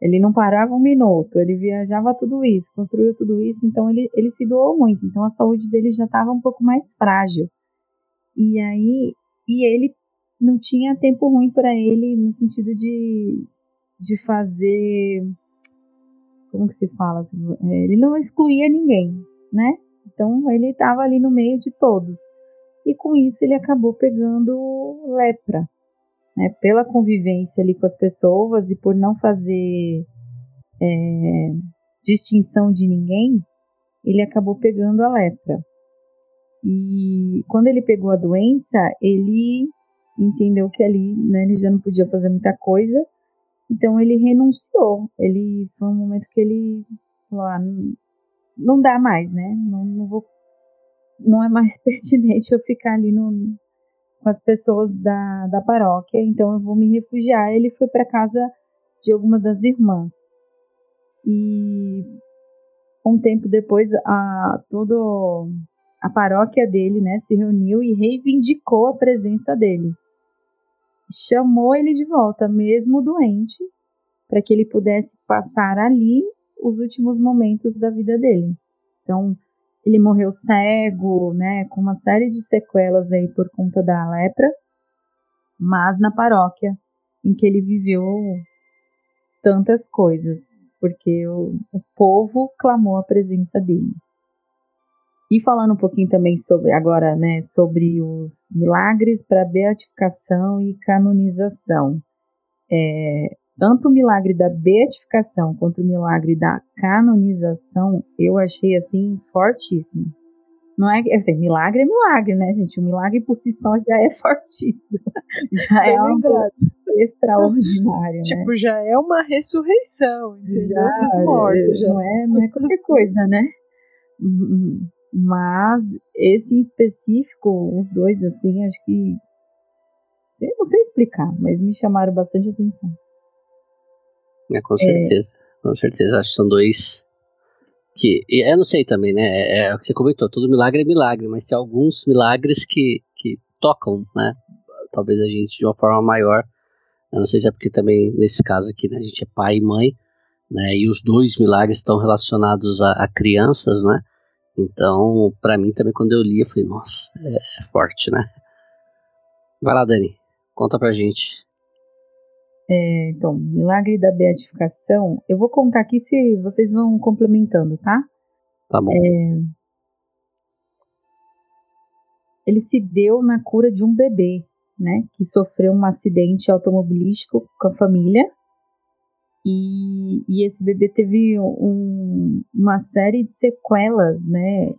ele não parava um minuto, ele viajava tudo isso, construiu tudo isso, então ele, ele se doou muito, então a saúde dele já estava um pouco mais frágil, e aí, e ele não tinha tempo ruim para ele no sentido de, de fazer como que se fala? É, ele não excluía ninguém, né? Então ele estava ali no meio de todos. E com isso ele acabou pegando lepra, né? Pela convivência ali com as pessoas e por não fazer é, distinção de ninguém, ele acabou pegando a lepra. E quando ele pegou a doença, ele entendeu que ali né, ele já não podia fazer muita coisa então ele renunciou. Ele foi um momento que ele falou: ah, não, dá mais, né? Não, não vou, não é mais [LAUGHS] pertinente eu ficar ali no, com as pessoas da, da paróquia. Então eu vou me refugiar. Ele foi para casa de alguma das irmãs e um tempo depois a todo a paróquia dele, né, se reuniu e reivindicou a presença dele chamou ele de volta, mesmo doente, para que ele pudesse passar ali os últimos momentos da vida dele. Então, ele morreu cego, né, com uma série de sequelas aí por conta da lepra, mas na paróquia em que ele viveu tantas coisas, porque o, o povo clamou a presença dele. E falando um pouquinho também sobre agora, né, sobre os milagres para beatificação e canonização. É, tanto o milagre da beatificação quanto o milagre da canonização, eu achei assim fortíssimo. Não é, assim, milagre é milagre, né, gente? O milagre por si só já é [LAUGHS] fortíssimo. Já é, é algo extraordinário, [LAUGHS] né? Tipo, já é uma ressurreição, entendeu? Já, Dos mortos, já. Não é, não é qualquer coisa, né? Mas esse em específico, os dois, assim, acho que. Não sei explicar, mas me chamaram bastante atenção. É, com certeza, é... com certeza. Acho que são dois que. Eu não sei também, né? É, é, o que você comentou, todo milagre é milagre, mas tem alguns milagres que, que tocam, né? Talvez a gente de uma forma maior. Eu não sei se é porque também, nesse caso aqui, né, a gente é pai e mãe, né? E os dois milagres estão relacionados a, a crianças, né? Então, para mim também, quando eu li, eu falei, nossa, é, é forte, né? Vai lá, Dani, conta pra gente. É, então, Milagre da Beatificação, eu vou contar aqui se vocês vão complementando, tá? Tá bom. É, ele se deu na cura de um bebê, né? Que sofreu um acidente automobilístico com a família e, e esse bebê teve um, uma série de sequelas, né?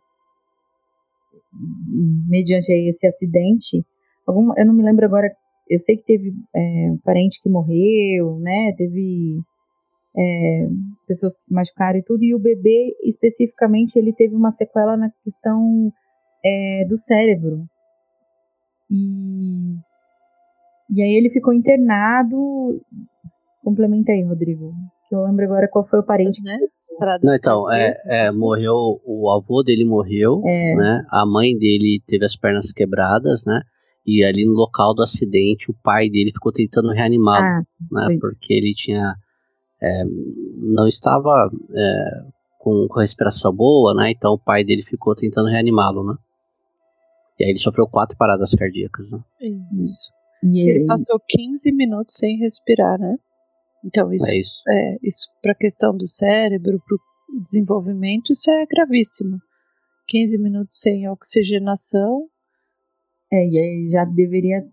Mediante esse acidente. Algum, eu não me lembro agora, eu sei que teve é, parente que morreu, né? Teve é, pessoas que se machucaram e tudo, e o bebê, especificamente, ele teve uma sequela na questão é, do cérebro. E, e aí ele ficou internado Complementa aí, Rodrigo. Que eu lembro agora qual foi o parente. Né? Não, então, é, é, morreu, o avô dele morreu, é. né? A mãe dele teve as pernas quebradas, né? E ali no local do acidente, o pai dele ficou tentando reanimá-lo, Ah, né? isso. Porque ele tinha. é, não estava é, com, com respiração boa, né? Então o pai dele ficou tentando reanimá-lo, né? E aí ele sofreu quatro paradas cardíacas, né? Isso. E Ele ele, passou 15 minutos sem respirar, né? Então, isso, É isso. é, isso para a questão do cérebro, para o desenvolvimento, isso é gravíssimo. 15 minutos sem oxigenação, é, e aí já deveria.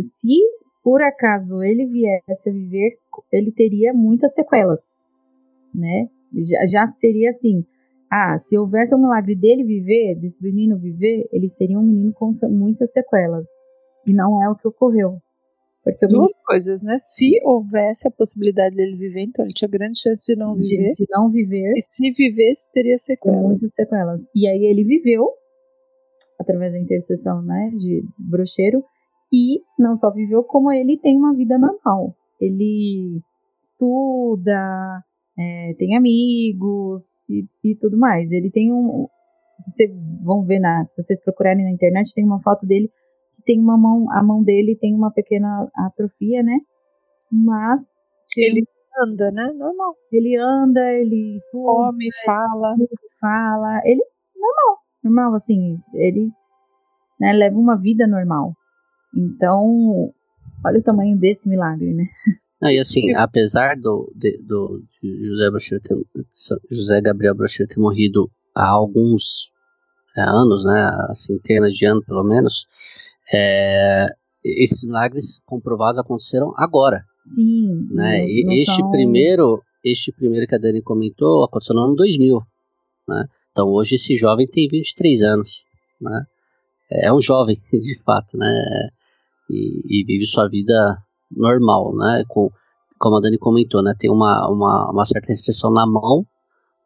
Se por acaso ele viesse a viver, ele teria muitas sequelas, né? Já, já seria assim. Ah, se houvesse um milagre dele viver, desse menino viver, eles teriam um menino com muitas sequelas. E não é o que ocorreu. Porque duas coisas, né? Se houvesse a possibilidade dele viver, então ele tinha grande chance de não de, viver. de não viver, E se vivesse, teria com sequela. muitas sequelas. E aí ele viveu, através da intercessão, né, de brocheiro, e não só viveu, como ele tem uma vida normal. Ele estuda, é, tem amigos e, e tudo mais. Ele tem um. Vocês vão ver na, se vocês procurarem na internet, tem uma foto dele tem uma mão, a mão dele tem uma pequena atrofia, né? Mas Ele anda, né? Normal. ele anda, ele estuda, Come, fala. fala, ele normal, normal assim, ele né, leva uma vida normal. Então, olha o tamanho desse milagre, né? Não, e assim, apesar do, de- do de José, ter, José Gabriel Brocheiro ter morrido há alguns é, anos, né, há centenas de anos pelo menos, é, esses milagres comprovados aconteceram agora, Sim. né? não- não este primeiro, este primeiro que a Dani comentou aconteceu no ano 2000, né? Então hoje esse jovem tem 23 anos, né? É um jovem, [LAUGHS] de fato, né? E, e vive sua vida normal, né? Com, como a Dani comentou, né? Tem uma, uma, uma certa restrição na mão,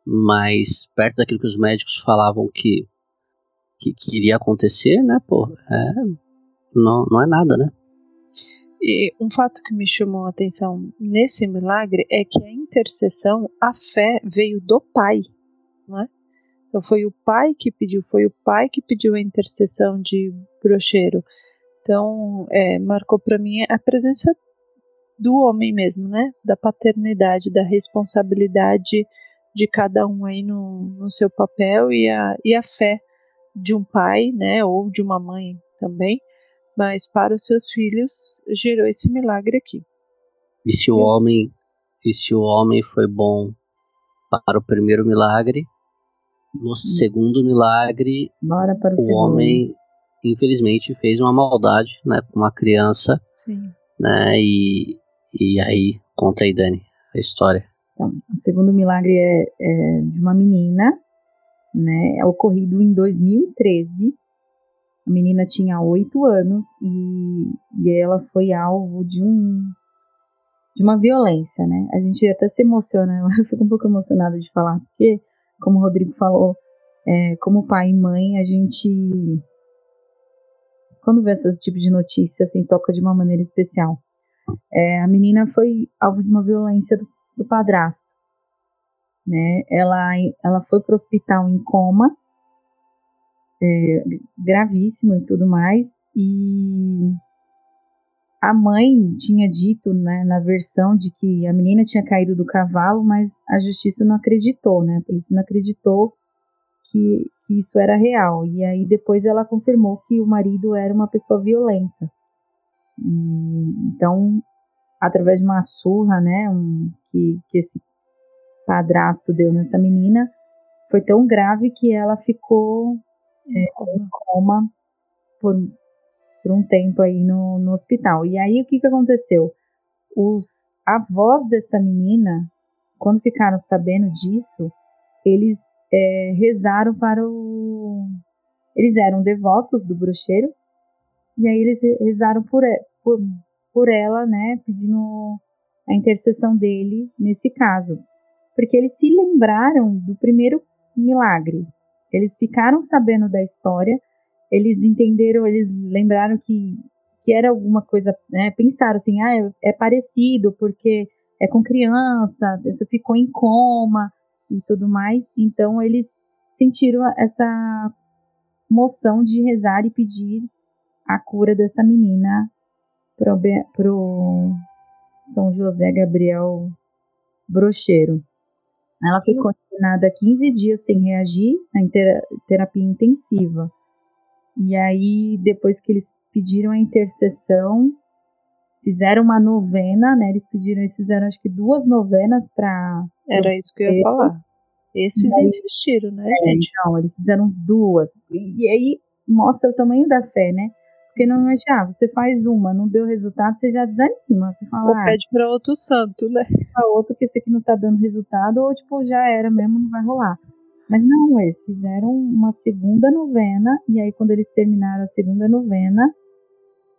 mas perto daquilo que os médicos falavam que, que, que iria acontecer, né? Pô, é, não, não é nada, né? E um fato que me chamou a atenção nesse milagre é que a intercessão, a fé veio do pai, não é? Então foi o pai que pediu, foi o pai que pediu a intercessão de brocheiro. Então é, marcou para mim a presença do homem mesmo, né? Da paternidade, da responsabilidade de cada um aí no, no seu papel e a, e a fé de um pai, né? Ou de uma mãe também mas para os seus filhos gerou esse milagre aqui. E se o homem, e se o homem foi bom para o primeiro milagre, no segundo milagre o, o homem infelizmente fez uma maldade, né, com uma criança, Sim. né, e, e aí conta aí Dani a história. Então, o segundo milagre é, é de uma menina, né? É ocorrido em 2013. A menina tinha oito anos e, e ela foi alvo de um de uma violência, né? A gente até se emociona, [LAUGHS] eu fico um pouco emocionada de falar, porque, como o Rodrigo falou, é, como pai e mãe, a gente quando vê esse tipo de notícia, assim, toca de uma maneira especial. É, a menina foi alvo de uma violência do, do padrasto, né? Ela, ela foi para o hospital em coma, é, gravíssimo e tudo mais, e a mãe tinha dito, né, na versão de que a menina tinha caído do cavalo, mas a justiça não acreditou, né? A polícia não acreditou que, que isso era real. E aí depois ela confirmou que o marido era uma pessoa violenta. E, então, através de uma surra, né, um, que, que esse padrasto deu nessa menina, foi tão grave que ela ficou é, em coma por, por um tempo aí no, no hospital. E aí o que, que aconteceu? Os avós dessa menina, quando ficaram sabendo disso, eles é, rezaram para o. Eles eram devotos do bruxeiro, e aí eles rezaram por, por, por ela, né, pedindo a intercessão dele nesse caso. Porque eles se lembraram do primeiro milagre. Eles ficaram sabendo da história, eles entenderam, eles lembraram que, que era alguma coisa, né, pensaram assim, ah, é, é parecido porque é com criança, você ficou em coma e tudo mais. Então eles sentiram essa moção de rezar e pedir a cura dessa menina pro, pro São José Gabriel Brocheiro. Ela foi condenada a 15 dias sem reagir na terapia intensiva. E aí, depois que eles pediram a intercessão, fizeram uma novena, né? Eles pediram, eles fizeram acho que duas novenas para. Era isso que eu ia falar. Esses aí, insistiram, né, é, gente? Não, eles fizeram duas. E, e aí mostra o tamanho da fé, né? Porque normalmente, ah, você faz uma, não deu resultado, você já desanima. Você fala, ou ah, pede para outro santo, né? Pra outro que esse aqui não tá dando resultado, ou tipo, já era mesmo, não vai rolar. Mas não, eles fizeram uma segunda novena, e aí quando eles terminaram a segunda novena,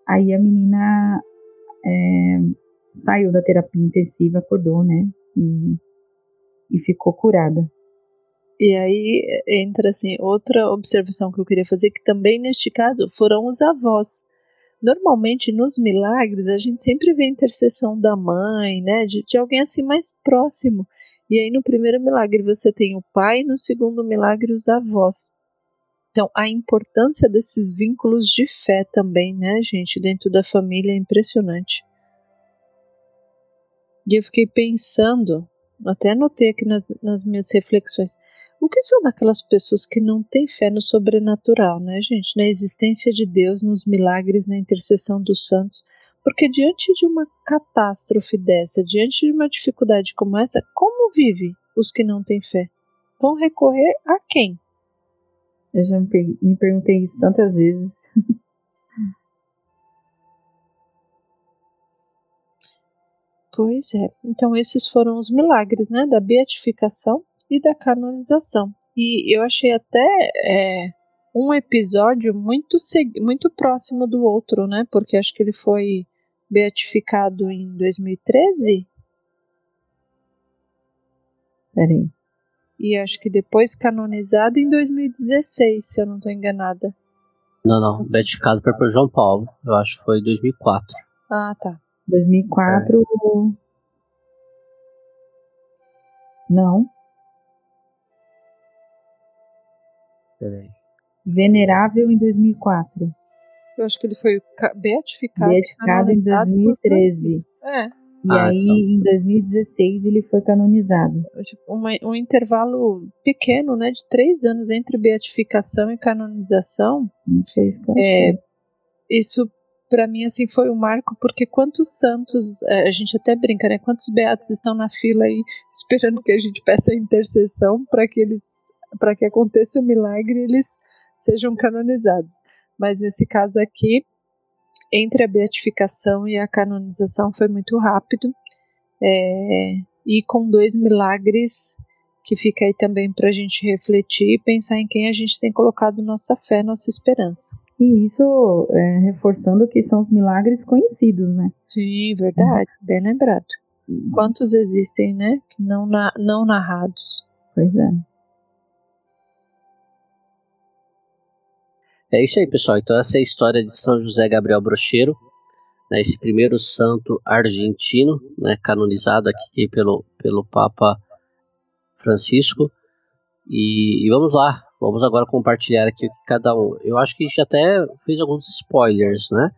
aí a menina é, saiu da terapia intensiva, acordou, né? E, e ficou curada. E aí entra assim outra observação que eu queria fazer que também neste caso foram os avós. Normalmente nos milagres a gente sempre vê a intercessão da mãe, né, de, de alguém assim mais próximo. E aí no primeiro milagre você tem o pai, no segundo milagre os avós. Então a importância desses vínculos de fé também, né, gente, dentro da família é impressionante. E eu fiquei pensando, até anotei aqui nas, nas minhas reflexões, o que são aquelas pessoas que não têm fé no sobrenatural, né, gente? Na existência de Deus, nos milagres, na intercessão dos santos. Porque diante de uma catástrofe dessa, diante de uma dificuldade como essa, como vive os que não têm fé? Vão recorrer a quem? Eu já me, me perguntei isso tantas vezes. Pois é. Então esses foram os milagres, né, da beatificação e da canonização. E eu achei até é, um episódio muito, muito próximo do outro, né? Porque acho que ele foi beatificado em 2013. Peraí. E acho que depois canonizado em 2016, se eu não estou enganada. Não, não. Beatificado foi por João Paulo. Eu acho que foi em 2004. Ah, tá. 2004. É. Não. Peraí. Venerável em 2004. Eu acho que ele foi beatificado, beatificado em 2013. É. E ah, aí, então. em 2016, ele foi canonizado. Tipo, uma, um intervalo pequeno, né, de três anos entre beatificação e canonização. É, isso, para mim, assim, foi um marco, porque quantos santos, é, a gente até brinca, né, quantos beatos estão na fila aí, esperando que a gente peça a intercessão para que eles para que aconteça o milagre eles sejam canonizados. Mas nesse caso aqui, entre a beatificação e a canonização foi muito rápido. É, e com dois milagres que fica aí também para a gente refletir e pensar em quem a gente tem colocado nossa fé, nossa esperança. E isso é, reforçando que são os milagres conhecidos, né? Sim, verdade, uhum. bem lembrado. Quantos existem, né? Não, na, não narrados. Pois é. É isso aí, pessoal. Então, essa é a história de São José Gabriel Brocheiro, né, esse primeiro santo argentino, né, canonizado aqui pelo, pelo Papa Francisco. E, e, vamos lá, vamos agora compartilhar aqui o que cada um. Eu acho que a gente até fez alguns spoilers, né?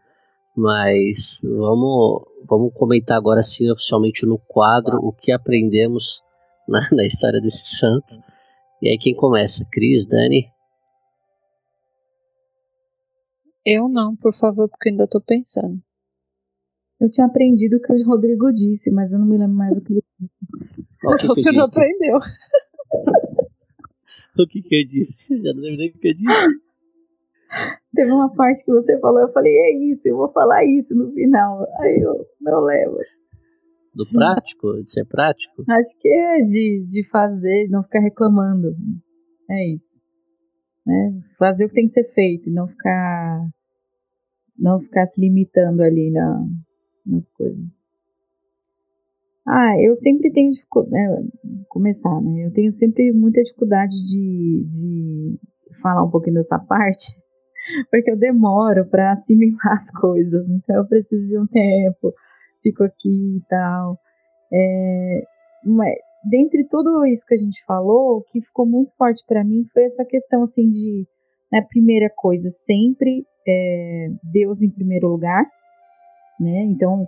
Mas vamos, vamos comentar agora sim oficialmente no quadro o que aprendemos na, na história desse santo. E aí quem começa? Cris, Dani? Eu não, por favor, porque ainda tô pensando. Eu tinha aprendido o que o Rodrigo disse, mas eu não me lembro mais o que ele disse. Você [LAUGHS] não aprendeu. [LAUGHS] o que, que eu disse? Já não lembro nem o que eu disse. Teve uma parte que você falou, eu falei, é isso, eu vou falar isso no final. Aí eu não lembro. Do prático? De ser prático? Acho que é de, de fazer, de não ficar reclamando. É isso. Né? Fazer o que tem que ser feito e não ficar não ficar se limitando ali na, nas coisas. Ah, eu sempre tenho dificuldade, né, começar, né? Eu tenho sempre muita dificuldade de, de falar um pouquinho dessa parte, [LAUGHS] porque eu demoro para assimilar as coisas, então eu preciso de um tempo, fico aqui e tal. É, mas, dentre tudo isso que a gente falou, o que ficou muito forte para mim foi essa questão assim de, né, primeira coisa, sempre é, Deus em primeiro lugar, né? Então,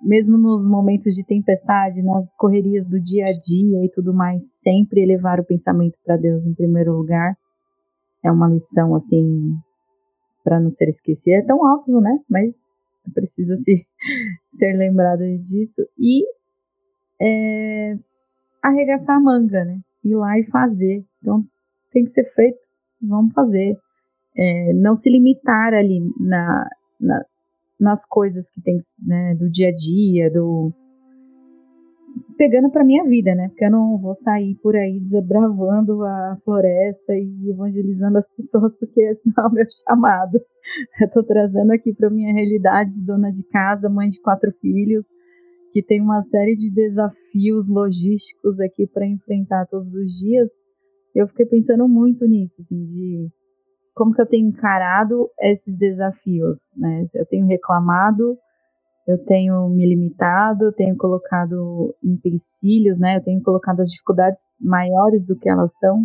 mesmo nos momentos de tempestade, nas correrias do dia a dia e tudo mais, sempre elevar o pensamento para Deus em primeiro lugar é uma lição assim para não ser esquecida. É tão óbvio, né? Mas precisa se [LAUGHS] ser lembrado disso e é, arregaçar a manga, né? Ir lá e fazer. Então tem que ser feito, vamos fazer. É, não se limitar ali na, na, nas coisas que tem né, do dia a dia, do pegando para minha vida, né? Porque eu não vou sair por aí desbravando a floresta e evangelizando as pessoas, porque esse não é o meu chamado. [LAUGHS] Eu tô trazendo aqui para minha realidade, dona de casa, mãe de quatro filhos, que tem uma série de desafios logísticos aqui para enfrentar todos os dias. Eu fiquei pensando muito nisso, assim, de como que eu tenho encarado esses desafios, né? Eu tenho reclamado, eu tenho me limitado, eu tenho colocado empecilhos, né? Eu tenho colocado as dificuldades maiores do que elas são,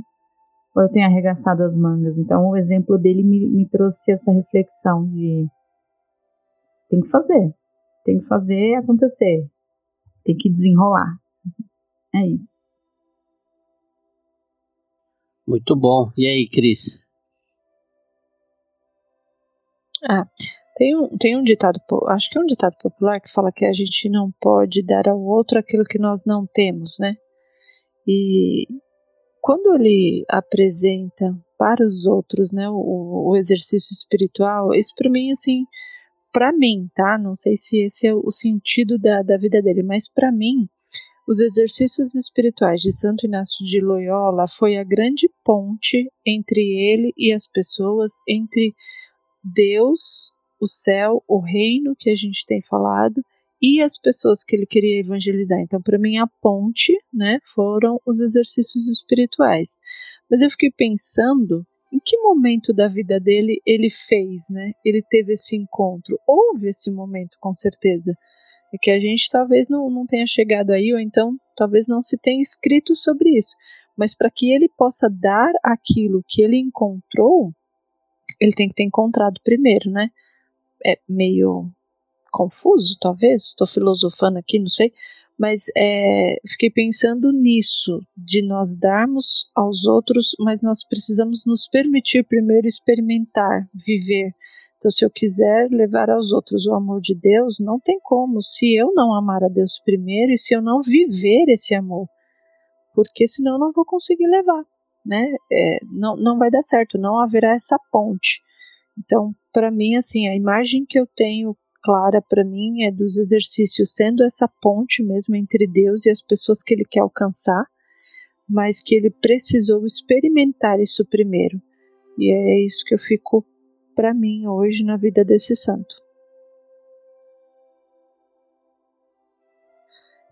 ou eu tenho arregaçado as mangas. Então, o exemplo dele me, me trouxe essa reflexão de tem que fazer, tem que fazer acontecer, tem que desenrolar. É isso. Muito bom. E aí, Cris? Ah, tem um, tem um ditado, acho que é um ditado popular que fala que a gente não pode dar ao outro aquilo que nós não temos, né? E quando ele apresenta para os outros, né, o, o exercício espiritual, isso para mim, assim, para mim, tá? Não sei se esse é o sentido da, da vida dele, mas para mim, os exercícios espirituais de Santo Inácio de Loyola foi a grande ponte entre ele e as pessoas, entre Deus, o céu, o reino que a gente tem falado e as pessoas que ele queria evangelizar. Então, para mim, a ponte, né, foram os exercícios espirituais. Mas eu fiquei pensando em que momento da vida dele ele fez, né? Ele teve esse encontro. Houve esse momento, com certeza. É que a gente talvez não, não tenha chegado aí, ou então talvez não se tenha escrito sobre isso. Mas para que ele possa dar aquilo que ele encontrou, ele tem que ter encontrado primeiro, né? É meio confuso, talvez, estou filosofando aqui, não sei, mas é, fiquei pensando nisso, de nós darmos aos outros, mas nós precisamos nos permitir primeiro experimentar, viver. Então, se eu quiser levar aos outros o amor de Deus, não tem como, se eu não amar a Deus primeiro e se eu não viver esse amor, porque senão eu não vou conseguir levar né? É, não, não vai dar certo, não haverá essa ponte. Então, para mim, assim, a imagem que eu tenho clara para mim é dos exercícios sendo essa ponte mesmo entre Deus e as pessoas que ele quer alcançar, mas que ele precisou experimentar isso primeiro. E é isso que eu fico para mim hoje na vida desse santo.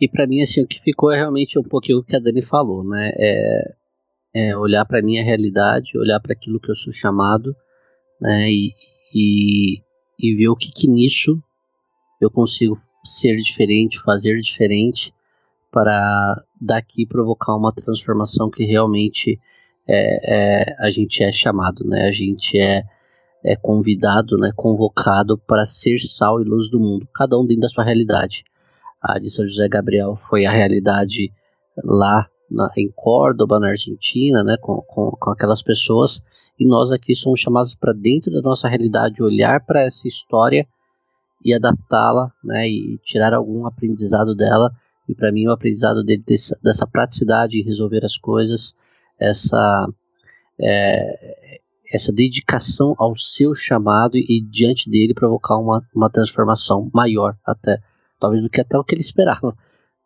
E para mim, assim, o que ficou é realmente um pouquinho o que a Dani falou, né? É, é, olhar para minha realidade, olhar para aquilo que eu sou chamado, né, e, e, e ver o que, que nisso eu consigo ser diferente, fazer diferente, para daqui provocar uma transformação que realmente é, é, a gente é chamado, né, a gente é, é convidado, né, convocado para ser sal e luz do mundo, cada um dentro da sua realidade. A de São José Gabriel foi a realidade lá na, em Córdoba, na Argentina, né, com, com, com aquelas pessoas, e nós aqui somos chamados para dentro da nossa realidade, olhar para essa história e adaptá-la, né, e tirar algum aprendizado dela. E para mim o aprendizado dele dessa, dessa praticidade em resolver as coisas, essa é, essa dedicação ao seu chamado e diante dele provocar uma, uma transformação maior até talvez do que até o que ele esperava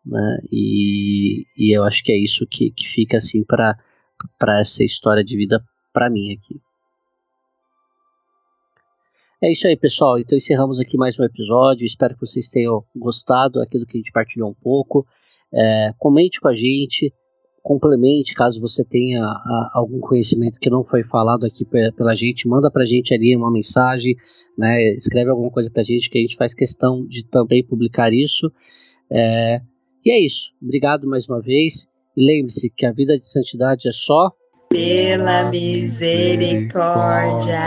né? E, e eu acho que é isso que, que fica assim para essa história de vida para mim aqui. É isso aí, pessoal. Então encerramos aqui mais um episódio. Espero que vocês tenham gostado aqui do que a gente partilhou um pouco. É, comente com a gente, complemente caso você tenha a, algum conhecimento que não foi falado aqui pela gente, manda pra gente ali uma mensagem, né? Escreve alguma coisa pra gente que a gente faz questão de também publicar isso. É, e é isso. Obrigado mais uma vez. E lembre-se que a vida de santidade é só pela misericórdia.